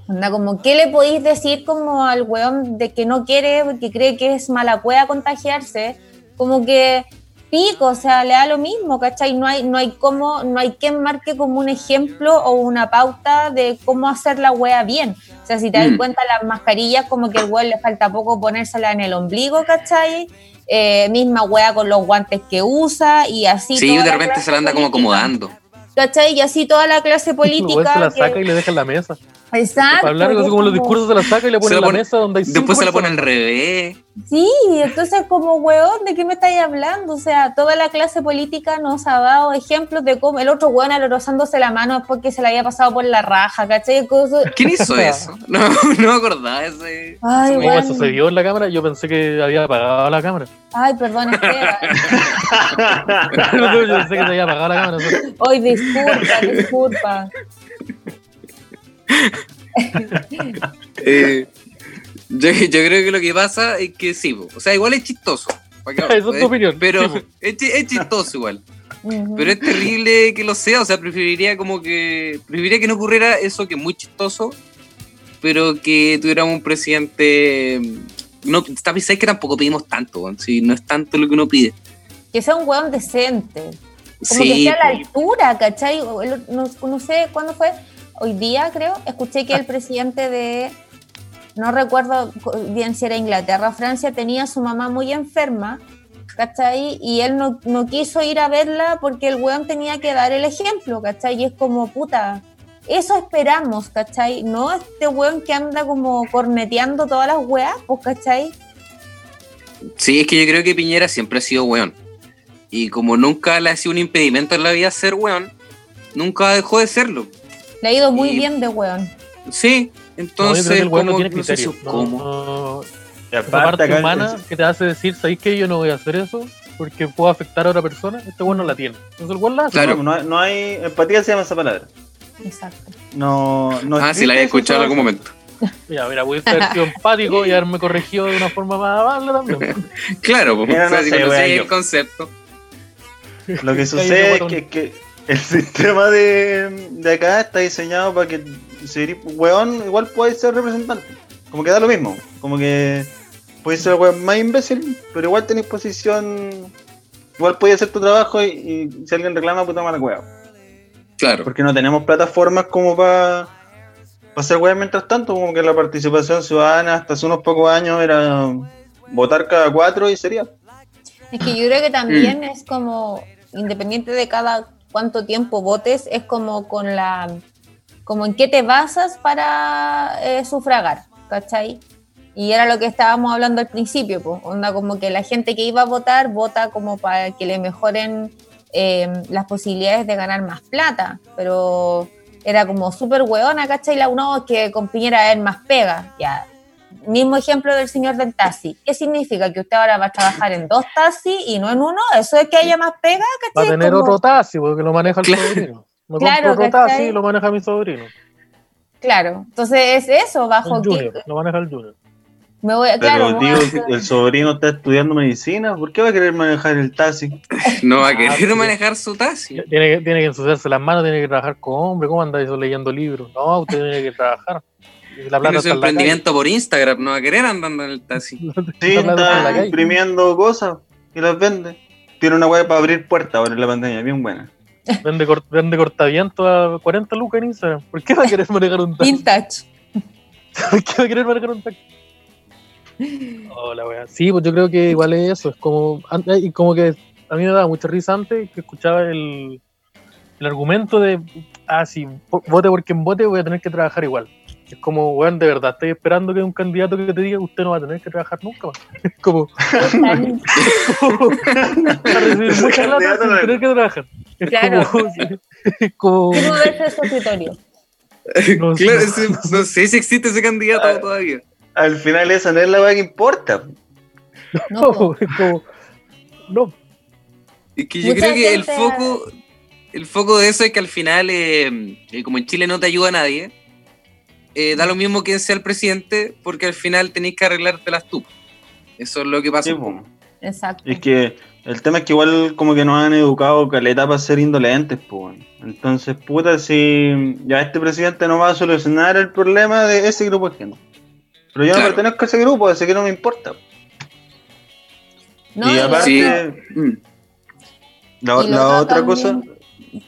Onda, como, ¿qué le podéis decir como al weón de que no quiere, que cree que es mala cueva contagiarse? Como que pico, o sea, le da lo mismo, ¿cachai? No hay, no hay cómo, no hay quien marque como un ejemplo o una pauta de cómo hacer la wea bien. O sea, si te das Mm. cuenta, las mascarillas, como que el weón le falta poco ponérsela en el ombligo, ¿cachai? Eh, misma wea con los guantes que usa y así. Sí, toda de la repente se la anda como acomodando. ¿Cachai? Y así toda la clase política. se la que- saca y le deja en la mesa. Exacto. Para hablar es como los como- discursos se la saca y le pone Se en la la pone- mesa donde hay Después se la pone al revés. Sí, entonces como weón, ¿de qué me estáis hablando? O sea, toda la clase política nos ha dado ejemplos de cómo el otro weón alorosándose la mano después que se le había pasado por la raja, ¿cachai? Cosas- ¿Quién hizo eso? No, no me acordaba de ese. Ay, ¿Cómo weón. eso se vio en la cámara? Yo pensé que había apagado la cámara. Ay, perdón, Esteban. Yo pensé que se había apagado la cámara. Hoy disculpa, disculpa. Eh, yo, yo creo que lo que pasa es que sí, po. o sea, igual es chistoso. ¿para qué Esa es tu opinión, Pero sí, es, chi- es chistoso igual. Pero es terrible que lo sea, o sea, preferiría como que. Preferiría que no ocurriera eso que es muy chistoso, pero que tuviéramos un presidente. No, ¿sabes que tampoco pedimos tanto? Si no es tanto lo que uno pide. Que sea un weón decente. Como que esté a la altura, ¿cachai? No, no sé cuándo fue, hoy día creo, escuché que el presidente de, no recuerdo bien si era Inglaterra o Francia, tenía a su mamá muy enferma, ¿cachai? Y él no, no quiso ir a verla porque el weón tenía que dar el ejemplo, ¿cachai? Y es como, puta, eso esperamos, ¿cachai? No este weón que anda como corneteando todas las weas, pues, ¿cachai? Sí, es que yo creo que Piñera siempre ha sido weón. Y como nunca le ha sido un impedimento en la vida ser weón, nunca dejó de serlo. Le ha ido muy Y- bien de weón. Sí, entonces, el weón no como- tiene no sé si- criterio. No, ¿cómo? aparte parte acá- humana que te hace decir, ¿sabéis que yo no voy a hacer eso? Porque puedo afectar a otra persona. Este weón no la tiene. Entonces el weón la hace. Claro. No, hay- no hay empatía se llama esa palabra. Exacto. No, no Ah, sí, existe la había eso, escuchado en algún momento. Ya, mira, pudiste haber sido empático y haberme corregido de una forma más amable también. Claro, pues, Mira, no si sé, el concepto. Lo que sucede es que el sistema de, de acá está diseñado para que si eres weón igual puedes ser representante. Como que da lo mismo. Como que puedes ser el weón más imbécil, pero igual tenés posición. Igual puedes hacer tu trabajo y, y si alguien reclama, puta mala weón. Claro. Porque no tenemos plataformas como para hacer weón mientras tanto. Como que la participación ciudadana hasta hace unos pocos años era votar cada cuatro y sería. Es que yo creo que también es como, independiente de cada cuánto tiempo votes, es como con la, como en qué te basas para eh, sufragar, ¿cachai? Y era lo que estábamos hablando al principio, pues, onda como que la gente que iba a votar vota como para que le mejoren eh, las posibilidades de ganar más plata, pero era como súper hueona, ¿cachai? La uno que con Piñera es más pega, ya. Mismo ejemplo del señor del taxi. ¿Qué significa? ¿Que usted ahora va a trabajar en dos taxis y no en uno? ¿Eso es que haya más pega? Va a ¿cachai? tener Como- otro taxi porque lo maneja el Claro. sobrino. Me Claro, otro ¿cachai? taxi y lo maneja mi sobrino. Claro, entonces es eso, El bajo qué- Junior, lo maneja el Junior. Me voy, Pero claro, me voy a- digo, el sobrino está estudiando medicina, ¿por qué va a querer manejar el taxi? No va a Ah, querer sí. manejar su taxi. Tiene que, tiene que ensuciarse las manos, tiene que trabajar como hombre. ¿Cómo anda eso leyendo libros? No, usted tiene que trabajar. Tiene su emprendimiento por Instagram, no va a querer andando en el taxi. Sí, está imprimiendo cosas y las vende. Tiene una web para abrir puertas ahora en la pandemia, bien buena. Vende, cort- vende cortaviento a 40 lucas en Instagram. ¿Por qué va a querer manejar un taxi? Vintage. ¿Por qué va a querer manejar un taxi? Hola, wea. Sí, pues yo creo que igual es eso. Es como, y como que a mí me daba mucha risa antes que escuchaba el, el argumento de, ah, si vo- vote por quien vote, voy a tener que trabajar igual. Es como, weón, de verdad, estoy esperando que un candidato que te diga que usted no va a tener que trabajar nunca más. Es como, como a recibir mucha plata candidato sin no- tener que trabajar. Es Claro. como, es como ¿Cómo ves ese escritorio? No sé. claro, no sé si existe ese candidato Ah. todavía. Al final esa no es la weá que importa. No, es como, no, Es que yo Mucha creo que el foco, el foco de eso es que al final, eh, eh, como en Chile no te ayuda a nadie, eh, da lo mismo quien sea el presidente, porque al final tenéis que arreglártelas tú. Eso es lo que pasa. Sí. Exacto. Es que el tema es que igual como que nos han educado caleta para ser indolentes, pues. Entonces, puta, si ya este presidente no va a solucionar el problema de ese grupo de gente. Pero yo no pertenezco a ese grupo, así que no me importa. No, y aparte, Sí. Mm. la, otra también- cosa,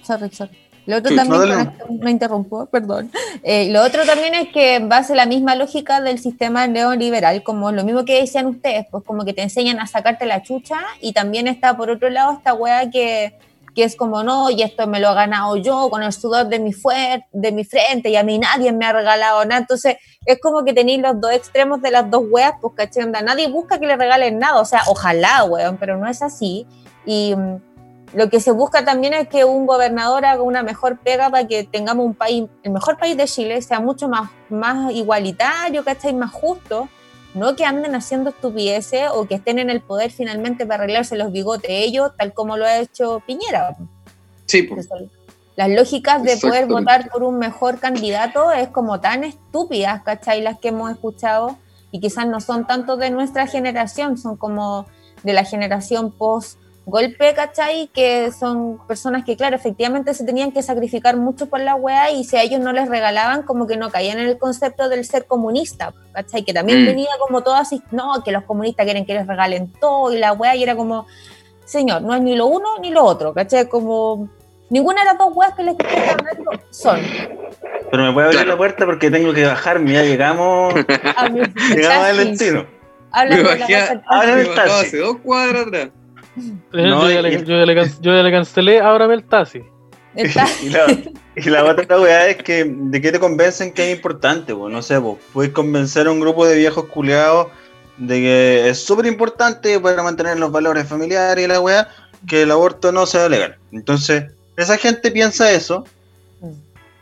Sorry, sorry. Lo otro Sí, también, no, me interrumpo, perdón. Eh, lo otro también es que en base a la misma lógica del sistema neoliberal, como lo mismo que decían ustedes, pues como que te enseñan a sacarte la chucha y también está por otro lado esta wea que, que es como no, y esto me lo he ganado yo con el sudor de mi, fuer de mi frente y a mí nadie me ha regalado nada. Entonces es como que tenéis los dos extremos de las dos weas, pues caché, onda, nadie busca que le regalen nada, o sea, ojalá, weón, pero no es así. Y mm, lo que se busca también es que un gobernador haga una mejor pega para que tengamos un país, el mejor país de Chile, sea mucho más, más igualitario, ¿cachai? Más justo, no que anden haciendo estupideces o que estén en el poder finalmente para arreglarse los bigotes ellos, tal como lo ha hecho Piñera. Sí, son- Las lógicas de poder votar por un mejor candidato es como tan estúpidas, ¿cachai? Las que hemos escuchado y quizás no son tanto de nuestra generación, son como de la generación post golpe, ¿cachai? Que son personas que, claro, efectivamente se tenían que sacrificar mucho por la weá y si a ellos no les regalaban, como que no caían en el concepto del ser comunista, ¿cachai? Que también Mm. venía como todo así, no, que los comunistas quieren que les regalen todo y la weá, y era como, señor, no es ni lo uno ni lo otro, ¿cachai? Como ninguna de las dos weas que les estoy hablando son. pero me puede abrir Claro. la puerta porque tengo que bajarme, ya llegamos, A mi- llegamos al destino. Habla Me de la bajé a- del Ah. Me taxi. hace dos cuadras atrás. No, yo, ya le, yo ya le can- yo ya le cancelé, ábrame el taxi. El taxi. y, la, y la otra weá es que de qué te convencen que es importante, no sé, pues, puedes convencer a un grupo de viejos culiados de que es súper importante para mantener los valores familiares y la weá, que el aborto no sea legal. Entonces, esa gente piensa eso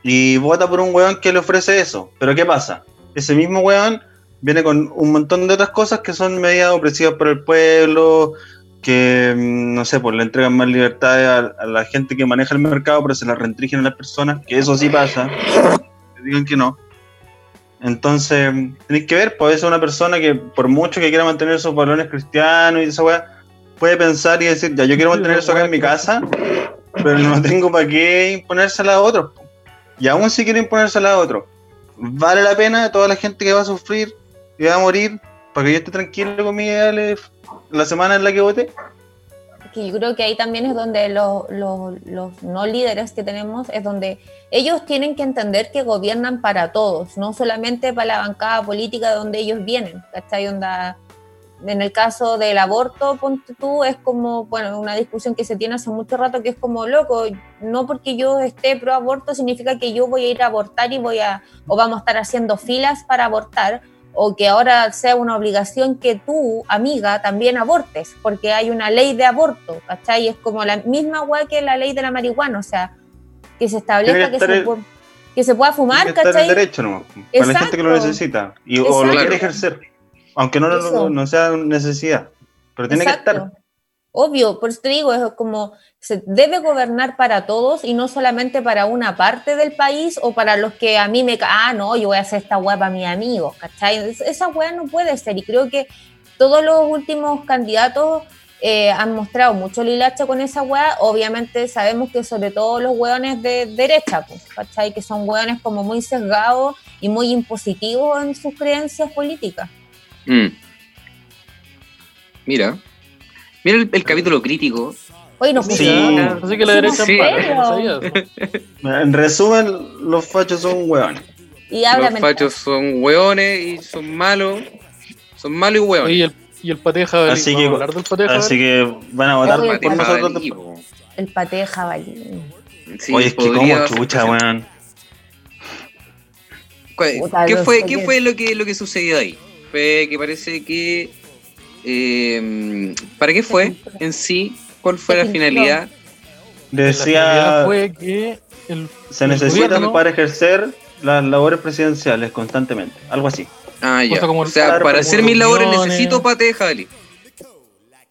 y vota por un weón que le ofrece eso. Pero ¿qué pasa? Ese mismo weón viene con un montón de otras cosas que son medidas opresivas para el pueblo, que, mm, no sé, pues le entregan más libertades a, la gente que maneja el mercado, pero se las restringen a las personas, que eso sí pasa, digan que no. Entonces, tenéis que ver, puede ser una persona que, por mucho que quiera mantener sus valores cristianos y esa weá, puede pensar y decir, ya, yo quiero mantener eso acá en mi casa, pero no tengo para qué imponérsela a otros. Y aún si quiero imponérsela a otros, ¿vale la pena toda la gente que va a sufrir y va a morir para que yo esté tranquilo con ideales la semana en la que voté? que yo creo que ahí también es donde los, los- los no líderes que tenemos, es donde ellos tienen que entender que gobiernan para todos, no solamente para la bancada política de donde ellos vienen, ¿cachai? Onda, en el caso del aborto, ponte tú, es como, bueno, una discusión que se tiene hace mucho rato, que es como, loco, no porque yo esté pro aborto significa que yo voy a ir a abortar y voy a, o vamos a estar haciendo filas para abortar, o que ahora sea una obligación que tú, amiga, también abortes, porque hay una ley de aborto, ¿cachai? Es como la misma weá que la ley de la marihuana, o sea, que se establezca que se, el- pu- que se pueda fumar, ¿cachai? el derecho, ¿no? Para la gente que lo Exacto. necesita y, o lo Exacto. quiere ejercer, aunque no, no, sea necesidad, pero tiene Exacto. que estar. Obvio, por eso te digo, es como se debe gobernar para todos y no solamente para una parte del país o para los que a mí me... Ah, no, yo voy a hacer esta weá para mis amigos, ¿cachai? Es- Esa weá no puede ser y creo que todos los últimos candidatos eh, han mostrado mucho lilacha con esa weá. Obviamente sabemos que sobre todo los weones de derecha, pues, ¿cachai? Que son weones como muy sesgados y muy impositivos en sus creencias políticas. Mm. Mira. Mira el, el capítulo crítico. Oye, nos Sí. Así que la derecha no ¿no? En resumen, los fachos son hueones. Y. Los fachos son hueones y son malos. Son malos y hueones. Y el, y el jabalí. Así ¿Vamos que- del paté de jabalí? Así que van a votar por nosotros. El paté de jabalí. Sí, Oye, es que como chucha, weón. ¿Cuál- Puta, ¿Qué no fue, sé ¿qué qué- fue lo que lo que sucedió ahí? Fue que parece que eh, ¿para qué fue en sí? ¿Cuál fue la finalidad? La Decía, finalidad fue que el, se el necesitan gobierno- para ejercer las labores presidenciales constantemente. Algo así. Ah, ya. Como o sea, para hacer mis labores necesito pate de jabalí.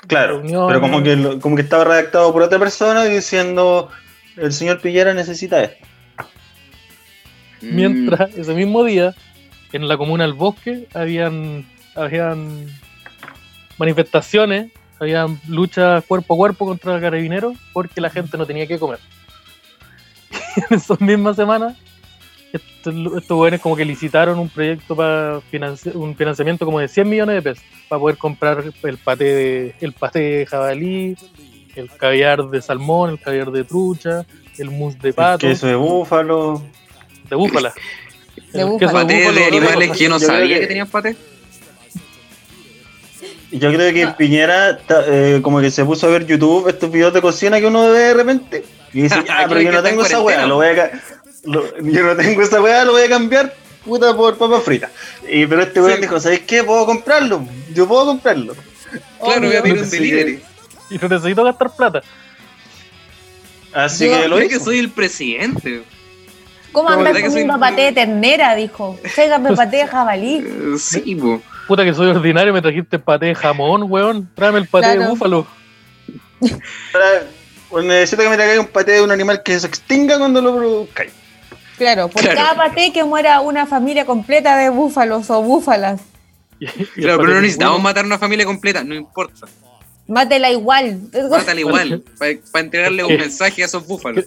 Claro. Reuniones. Pero como que, como que estaba redactado por otra persona diciendo, el señor Piñera necesita esto. Mm, Mientras, ese mismo día, en la comuna del Bosque, habían, habían manifestaciones, habían luchas cuerpo a cuerpo contra carabineros, porque la gente no tenía que comer. en esas mismas semanas, estos, estos jóvenes como que licitaron un proyecto para un financiamiento como de 100 millones de pesos, para poder comprar el paté de, el paté de jabalí, el caviar de salmón, el caviar de trucha, el mousse de El pato, queso de búfalo. de búfala. De El Paté de búfalo, animales que yo no sabía que- que tenían paté. Y Yo creo que Ah. Piñera ta- eh, como que se puso a ver YouTube, estos videos de cocina que uno ve de repente. Y dice, Ah, pero yo no tengo esa weá, lo voy a lo- yo no tengo esa weá, lo voy a cambiar puta por papas fritas. Y pero este weón Sí. dijo, ¿sabéis qué? Puedo comprarlo, yo puedo comprarlo. Claro, voy a pedir un delivery. Y no necesito gastar plata. Así Yo- que lo Creo que soy el presidente. ¿Cómo No, andas soy- comiendo paté de ternera? Dijo. Tráigame paté de jabalí. Sí, po. Puta que soy ordinario, me trajiste paté de jamón, weón. Tráeme el paté de búfalo. Pues necesito que me traigáis un paté de un animal que se extinga cuando lo produzcáis. Claro, por Claro. cada paté que muera una familia completa de búfalos o búfalas. Claro, pero no necesitamos matar una familia completa, no importa. Mátela igual. Mátala igual, para entregarle un mensaje a esos búfalos.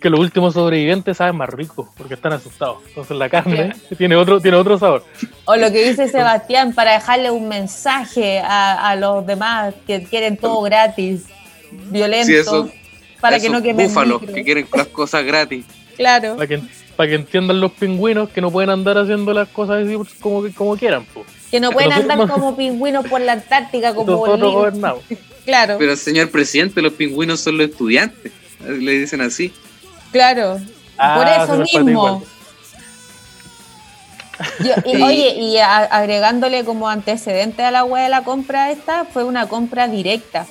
que los últimos sobrevivientes saben más ricos porque están asustados. Entonces la carne tiene otro, tiene otro sabor. O lo que dice Sebastián, para dejarle un mensaje a, a los demás que quieren todo gratis, violento, Sí, eso- para Esos que no quemen búfalos que quieren las cosas gratis. Claro, Para que, para que entiendan los pingüinos que no pueden andar haciendo las cosas así como, como quieran. po. Que no pueden andar como pingüinos por la Antártica, como Nosotros. Claro, Pero señor presidente, los pingüinos son los estudiantes. Le dicen así. claro. Ah, por eso mismo. Yo- y, Sí. Oye, y a- agregándole como antecedente a la web de la compra esta, fue una compra directa,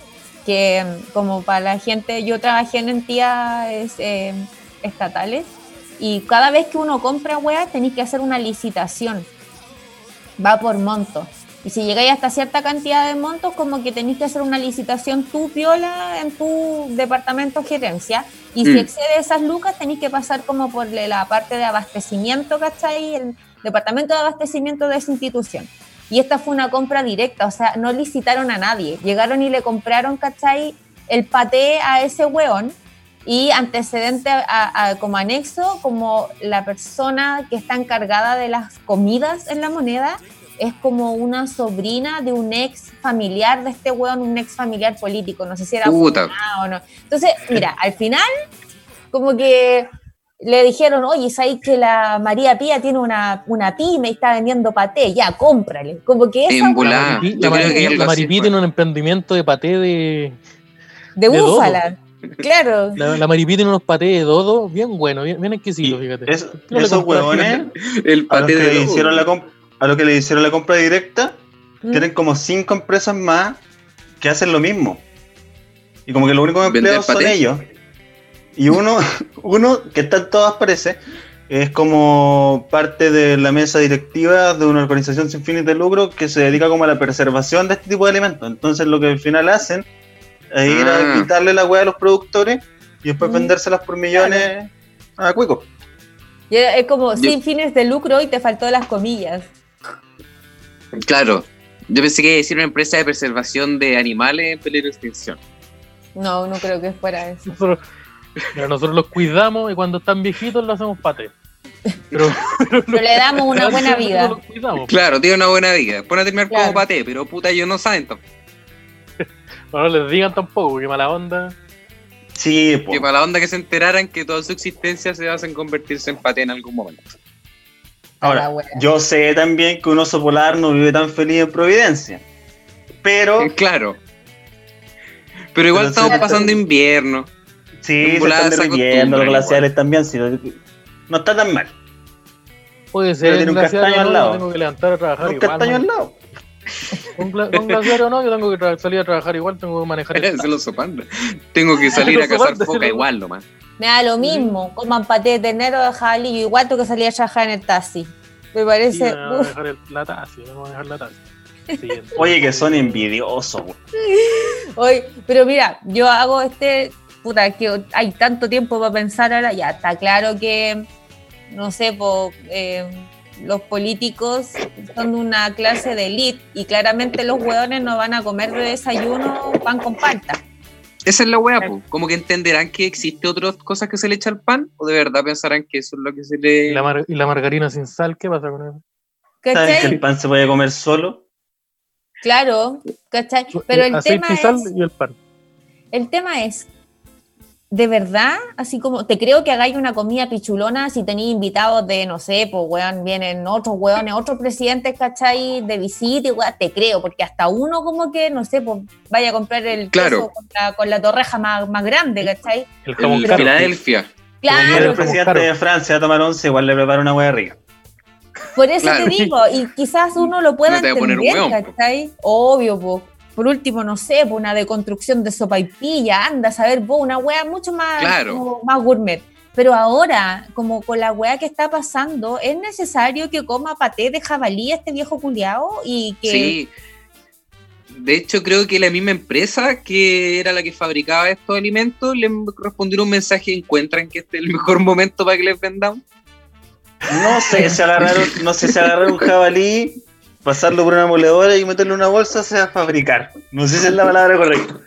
que mm, como para la gente, yo trabajé en entidades eh, estatales y cada vez que uno compra weas tenéis que hacer una licitación, va por monto. Y si llegáis hasta cierta cantidad de montos, como que tenéis que hacer una licitación tú, piola, en tu departamento gerencia. Y si Mm. excede esas lucas, tenéis que pasar como por la parte de abastecimiento, ¿cachai? El- departamento de abastecimiento de esa institución. Y esta fue una compra directa, o sea, no licitaron a nadie. Llegaron y le compraron, ¿cachai? El paté a ese weón y antecedente a- a- como anexo, como la persona que está encargada de las comidas en la moneda es como una sobrina de un ex familiar de este weón, un ex familiar político, no sé si era Puta. o no. Entonces, mira, al final, como que le dijeron, oye, ¿sabes que la María Pía tiene una, una pyme y está vendiendo paté? Ya, cómprale. Como que esa. Maripí- Yo la Maripí- la Maripí tiene un emprendimiento de paté de. de de dodo. Claro. La, la Maripí tiene unos patés de dodo bien buenos, bien, bien exquisitos, Y fíjate. es- No esos huevones, El a los, paté que de le hicieron la a los que le hicieron la compra directa, Mm. tienen como cinco empresas más que hacen lo mismo. Y como que los únicos ¿Vender empleados son paté? ellos. Y uno, uno que está en todas parece, es como parte de la mesa directiva de una organización sin fines de lucro que se dedica como a la preservación de este tipo de alimentos. Entonces lo que al final hacen es ir Ah. a quitarle la hueá a los productores y después Mm. vendérselas por millones a Cuico. Y era- es como Yo- sin fines de lucro y te faltó las comillas. Claro. Yo pensé que iba a decir una empresa de preservación de animales en peligro de extinción. No, no creo que fuera eso. Nosotros, mira, nosotros los cuidamos y cuando están viejitos los hacemos paté. Pero, Pero le damos una buena vida. cuidamos. Claro, tiene una buena vida. Pone a terminar Claro. como paté, pero puta, ellos no saben tampoco. No les digan tampoco, que mala onda. Sí, po. Que para la onda que se enteraran que toda su existencia se basa en convertirse en paté en algún momento. Ahora, wea. yo sé también que un oso polar no vive tan feliz en Providencia. Pero Claro. Pero igual Pero estamos pasando invierno. sí, se están derritiendo, los glaciares también. sí, no está tan mal. Puede Pero ser. tiene un o castaño al lado. tengo que levantar a trabajar Un igual. castaño al lado. Con, con glaciar o no, yo tengo que tra- salir a trabajar igual, tengo que manejar el Se sopanda. Tengo que salir a cazar foca igual nomás. Me da lo mismo. Coman paté de ternero de jabalí. Yo igual tengo que salir a trabajar en el taxi. Me Sí, parece. me voy a uf. dejar el- la taza, me voy a dejar la taza. Sí, Oye, que son envidiosos. güey. Oye, pero mira, yo hago este. Puta, que hay tanto tiempo para pensar ahora. Ya está claro que. No sé, po, eh, los políticos son de una clase de elite y claramente los hueones no van a comer de desayuno pan con palta. Esa es la po. Como que entenderán que existe otras cosas que se le echa al pan, o de verdad pensarán que eso es lo que se ¿Y le. la, mar- y la margarina sin sal, ¿qué pasa con eso? ¿Saben que el pan se puede comer solo? Claro, ¿cachai? Pero el Aceite tema y sal es. y el pan. El tema es, de verdad, así como te creo que hagáis una comida pichulona si tenéis invitados de, no sé, pues weón, vienen otros weones, otros presidentes, ¿cachai? De visita y weón, te creo, porque hasta uno como que, no sé, pues vaya a comprar el Claro. queso con la, con la torreja más, más grande, ¿cachai? El jamón El caro. Filadelfia. Claro, el presidente de Francia a tomar once, igual le prepara una hueá rica. por eso Claro. te digo, y quizás uno lo pueda No entender, weón. ¿cachai? Obvio, pues. Por último, no sé, pues una deconstrucción de sopa y pilla, anda a saber vos, una wea mucho más, Claro. como más gourmet. Pero ahora, como con la wea que está pasando, es necesario que coma paté de jabalí este viejo culiao y que Sí. De hecho, creo que la misma empresa que era la que fabricaba estos alimentos le respondió un mensaje: ¿encuentran que este es el mejor momento para que les vendamos? No sé si agarrar, no sé si agarrar un jabalí, pasarlo por una moledora y meterle en una bolsa se va a fabricar. No sé si es la palabra correcta.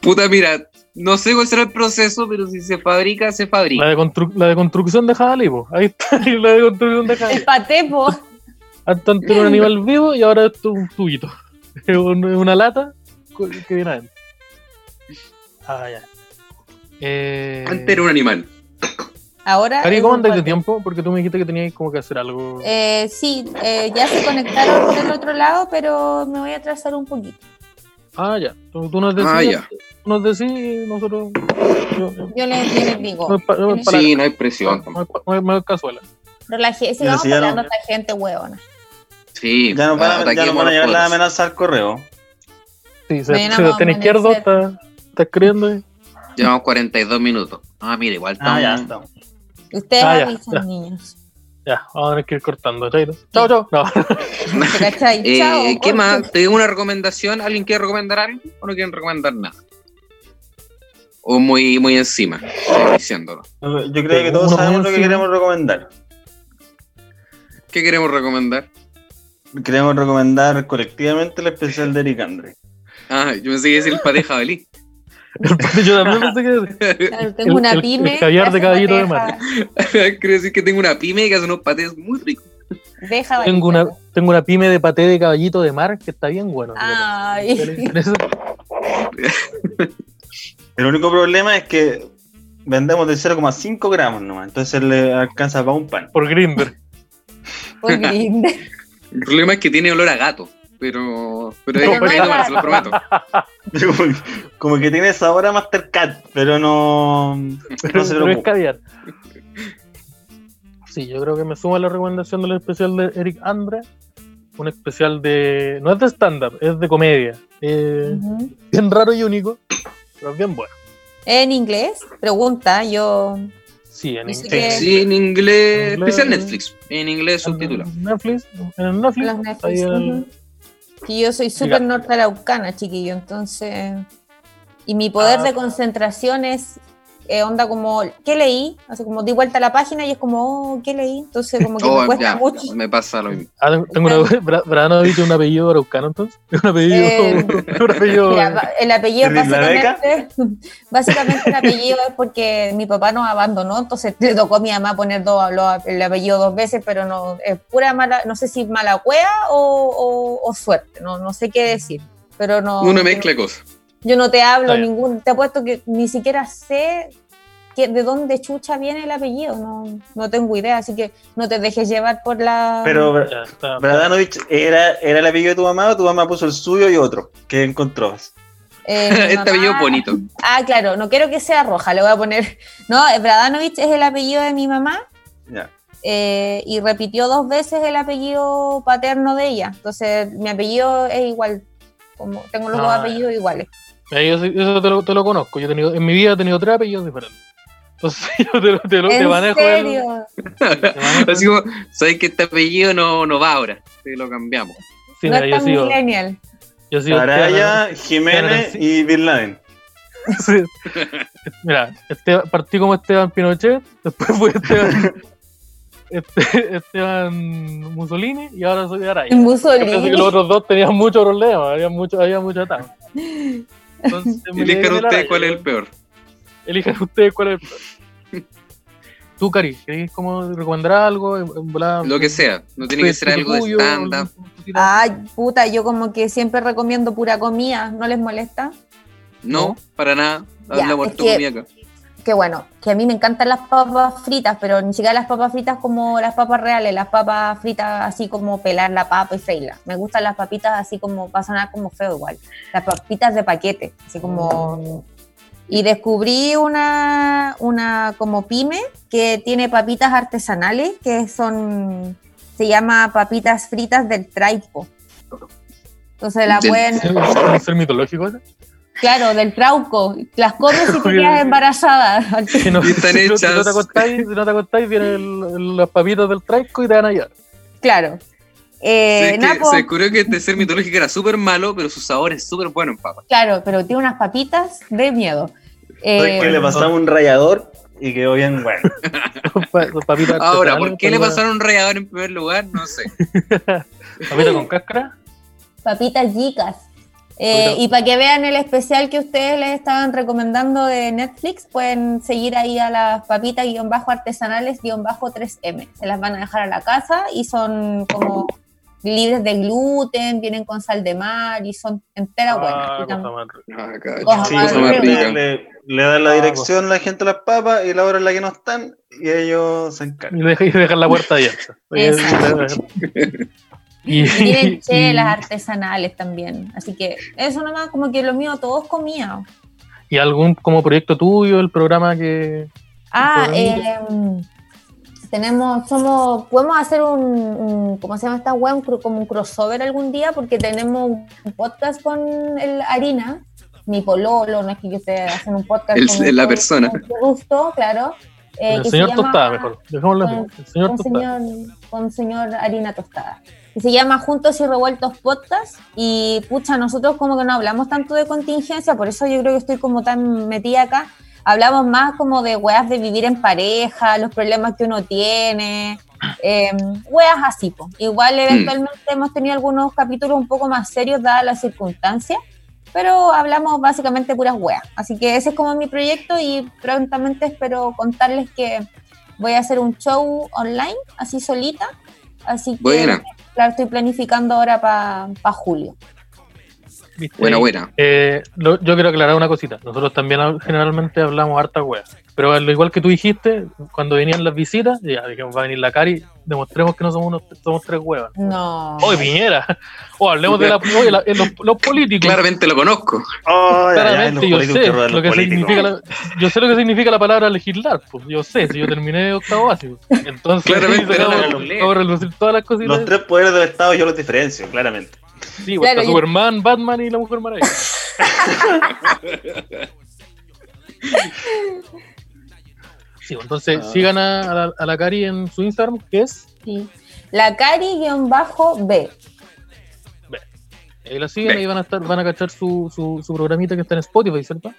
Puta, mira, no sé cuál será el proceso, pero si se fabrica, se La, fabrica. decontru- la deconstrucción de jabalí, po. Ahí está la deconstrucción de jabalí. el paté, po, Antes era un animal vivo y ahora esto es un tubito. Es un- es una lata que viene adentro. Ah, ya. Eh, Antes era un animal. Ahora. Cari, es ¿cómo andas de tiempo? Porque tú me dijiste que tenías como que hacer algo. Eh, sí, eh, ya se conectaron del otro lado, pero me voy a atrasar un poquito. Ah, ya. Tú, tú nos decís. Ah, ya. tú nos decís y nosotros. yo- yo- Yo les, yo les digo, no no para- Sí, no hay presión. no es pa- no es- no es cazuela. relajé, Pero sigamos si ya no- hablando a esta gente huevona. Sí, Ya nos van a, ya van a llegar las amenazas al correo. Sí, se, se vamos a tiene izquierdo, está, está escribiendo. Llevamos 42 minutos. Ah, mira, igual estamos. Ah, ya está. Ustedes Ah, avisan, ya. niños. Ya, vamos a tener que ir cortando. Chao, chao. No. Eh, Chao, ¿Qué más? ¿Te digo una recomendación? ¿Alguien quiere recomendar algo o no quieren recomendar nada? O muy, muy encima, estoy diciéndolo. Yo creo que todos sabemos lo que queremos recomendar. ¿Qué queremos recomendar? Queremos recomendar colectivamente el especial de Eric Andre. Ah, yo pensé que iba a decir el paté de jabalí. El paté, yo también pensé que. Claro, tengo El- una el- pyme. el caviar de caballito de pateja- Quiero decir que tengo una pyme que hace unos patés muy ricos. Deja Tengo una, tengo una pyme de paté de caballito de mar que está bien bueno. Ay. El único problema es que vendemos de 0,5 gramos nomás, entonces le alcanza para un pan. Por Grinder. Por Grindr. El problema es que tiene olor a gato. Pero, pero es no se lo prometo. Como, que tiene sabor a Mastercard, pero no, no Pero, se pero es caviar. Sí, yo creo que me sumo a la recomendación del especial de Eric Andre. Un especial de. No es de stand-up, es de comedia. Eh, bien raro y único, pero es bien bueno. En inglés, pregunta, yo. Sí, en inglés. Sí, en inglés. En Especial. Netflix. En inglés subtitulado. Netflix, en el Netflix, Los Netflix, ahí el- ujú. Que yo soy súper nortearaucana, chiquillo, entonces. Y mi poder Ah. de concentración es eh, onda como, ¿qué leí? Así como di vuelta a la página y es como, oh, ¿qué leí? Entonces como que me Oh, cuesta ya, mucho. me pasa lo mismo. Ah, tengo una. Bra- Branovich es un apellido araucano, entonces. Es un apellido. Eh, un apellido. Mira, ba- el apellido ¿Tenés la básicamente, básicamente el apellido es porque mi papá nos abandonó, entonces le tocó a mi mamá poner dos, lo- el apellido dos veces, pero no, es pura mala, no sé si mala cueva o, o- o suerte, no, no sé qué decir. Pero no. Una mezcla de cosas. Yo no te hablo ningún, te apuesto que ni siquiera sé que, de dónde chucha viene el apellido, no, no tengo idea, así que no te dejes llevar por la. Pero. Bradanovich era, era el apellido de tu mamá o tu mamá puso el suyo y otro que encontró. eh, este apellido bonito. Ah, claro, no quiero que sea roja, le voy a poner. No, Bradanovich es el apellido de mi mamá Ya. eh, y repitió dos veces el apellido paterno de ella. Entonces, mi apellido es igual. Como tengo los dos Ah, apellidos iguales. Eh, yo sí- Eso te lo, te lo conozco. Yo he tenido, en mi vida he tenido tres apellidos diferentes. Entonces yo te, lo- te, lo- te ¿En manejo el- serio? manejo Así como, sabes que este apellido no, no va ahora. Te lo cambiamos. Sí, no mira, es yo tan sigo, millennial. yo sigo Araya, Jiménez sí. y Bin Laden. Sí. Mira, Esteban- partí como Esteban Pinochet, después fui Esteban, Este- Esteban Mussolini y ahora soy Araya. Parece que Mussolini. los otros dos tenían muchos problemas, había mucho, había mucho atado. Entonces, Elijan ustedes cuál es el peor. Elijan ustedes cuál es el peor. Tú, Cari, ¿querés como recomendar algo? Lo que sea. No tiene que ser algo de stand-up. Ay, puta, yo como que siempre recomiendo pura comida, ¿no les molesta? No, No. para nada. Ya, Hablamos que- comida acá. Que bueno, que a mí me encantan las papas fritas, pero ni siquiera las papas fritas como las papas reales, las papas fritas así como pelar la papa y freírla. Me gustan las papitas así como, va a sonar como feo igual, las papitas de paquete, así como... Y descubrí una, una como pyme que tiene papitas artesanales que son, se llama papitas fritas del traipo. Entonces la pueden, ¿Puede ser mitológico ese? Claro, del trauco, las comes y te quedas embarazada. Si no, Y están si no- si no hechas. te acostáis, si no te acostáis, vienen el- el- las papitas del traico y te van a llevar. Claro. Eh, Sí, se descubrió que este ser mitológico era súper malo, pero su sabor es súper bueno en papas. Claro, pero tiene unas papitas de miedo. Eh, Entonces, que le pasamos un rallador y quedó bien bueno. Ahora, ¿por qué le pasaron un rallador en primer lugar? No sé. Papitas con cáscara. papitas chicas. Eh, y para que vean el especial que ustedes les estaban recomendando de Netflix, pueden seguir ahí a las papitas-artesanales-3M. Se las van a dejar a la casa y son como libres de gluten, vienen con sal de mar y son enteras buenas. Ah, cosa rica. Ah, Cosa Sí, más cosa más rica. rica. le, le dan la Ah, dirección a la gente a las papas y la hora en la que no están y ellos se encargan. Y deja- y dejar la puerta abierta. Y, Y tienen y- chelas artesanales también. Así que eso nomás, como que lo mío todos comía. y algún como proyecto tuyo, el programa que. Ah, eh, tenemos, somos, podemos hacer un, un- ¿cómo se llama esta web? Un como un crossover algún día, porque tenemos un podcast con el Harina, mi pololo, no es que yo esté haciendo un podcast El- con, la persona. con gusto, claro. eh, el se señor Tostada, mejor. Dejémoslo así. con- El señor con Tostada. señor, con señor Harina Tostada. Se llama Juntos y Revueltos Podcast. Y pucha, nosotros como que no hablamos tanto de contingencia, por eso yo creo que estoy como tan metida acá. Hablamos más como de weas de vivir en pareja, los problemas que uno tiene. eh, weas así. po. Igual eventualmente hemos tenido algunos capítulos un poco más serios dadas las circunstancias, pero hablamos básicamente puras weas. Así que ese es como mi proyecto y prontamente espero contarles que voy a hacer un show online, así solita. Así que Buena. la estoy planificando ahora para julio. ¿Viste? Buena, buena. Eh, lo- yo quiero aclarar una cosita. Nosotros también generalmente hablamos harta wea. Pero al igual que tú dijiste, cuando venían las visitas, ya dijimos, va a venir la Cari, demostremos que no somos, unos, somos tres huevas. No. Oye, Piñera. O hablemos de la, oye, la- eh, los, los políticos. Claramente lo conozco. Oh, ya, ya, Claramente yo sé lo que significa la, yo sé lo que significa la palabra legislar, pues yo sé, si yo terminé octavo básico. Entonces, Claramente acabo, no de relucir todas las cositas. Los tres poderes del Estado yo los diferencio, claramente. Sí, Claro, está yo- Superman, Batman y la Mujer Maravilla. Sí, entonces Ah. sigan a, a la, a la Cari en su Instagram, que es, Sí. La Cari-B. ahí la siguen y van a estar, van a cachar su, su, su programita que está en Spotify, ¿cierto?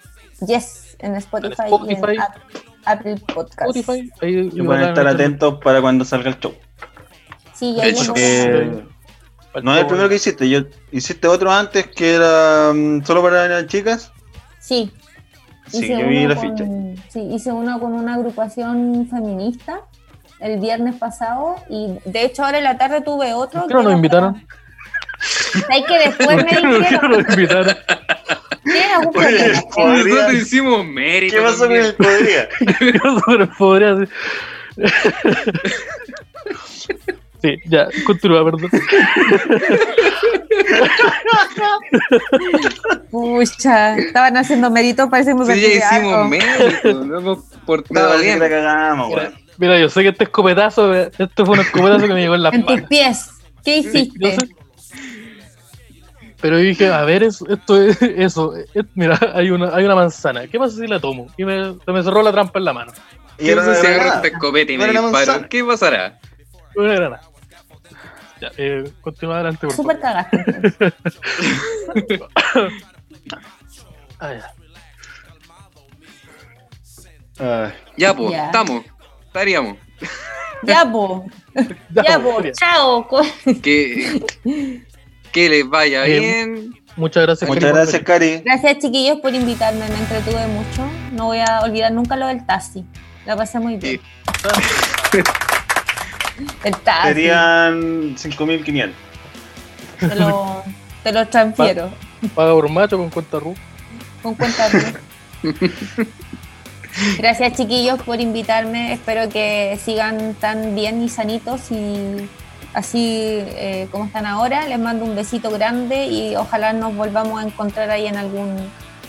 Yes, en Spotify, En Spotify. y en App- Apple Podcast. Spotify, ahí Y pueden estar atentos para cuando salga el show. Sí, De ahí hecho, Eh, no es el primero que hiciste, yo hiciste otro antes que era mm, solo para las chicas. Sí, Sí, yo vi uno la con- ficha. Sí, hice uno con una agrupación feminista el viernes pasado y de hecho ahora en la tarde tuve otro. ¿Por qué no nos que- invitaron? Hay que después me ¿Por qué no dijeron, nos invitaron? Podría- Nosotros hicimos mérito. ¿Qué pasó con el podría? Yo sobre podría ser. Sí, ya, continúa, perdón. Pucha, estaban haciendo méritos, parecemos Sí, ya hicimos mérito. Nos hemos portado No, bien. la cagamos, Mira, mira, yo sé que este escopetazo, este fue un escopetazo que me llegó en las En tus pies. ¿Qué hiciste? Pero dije, a ver, eso, esto es eso. es- mira, hay una, hay una manzana. ¿Qué pasa si la tomo? Y me, se me cerró la trampa en la mano. Y ¿Qué era pasa una si agarro granada. esta escopeta y No me manzana. ¿Qué pasará? Una granada. Ya, eh, continúa adelante, por Súper favor. cagaste. Ah, ya. Ay, Ya, pues, Ya. estamos. Estaríamos. Ya, po. Ya, po. Julia. Chao. co- Que, que les vaya Bien. bien. Muchas gracias. Muchas Cari, por gracias, Cari. Gracias, chiquillos, por invitarme. Me entretuve mucho. No voy a olvidar nunca lo del taxi. La pasé muy bien. El taxi. Serían 5.500. Te lo, te lo transfiero. Paga por macho con cuenta RU. Con cuenta tú. Gracias, chiquillos, por invitarme. Espero que sigan tan bien y sanitos y así eh, como están ahora. Les mando un besito grande y ojalá nos volvamos a encontrar ahí en algún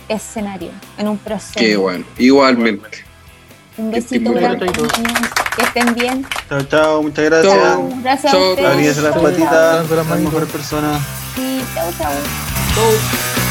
escenario, en un proceso. Qué bueno. Igualmente. Un besito grande. Que estén bien. Chao, chao, muchas gracias. Chao. Gracias Chao, a ustedes. Abríguese las Chao. patitas, Chao. las mejores personas. Sí, chao, chao. Chau.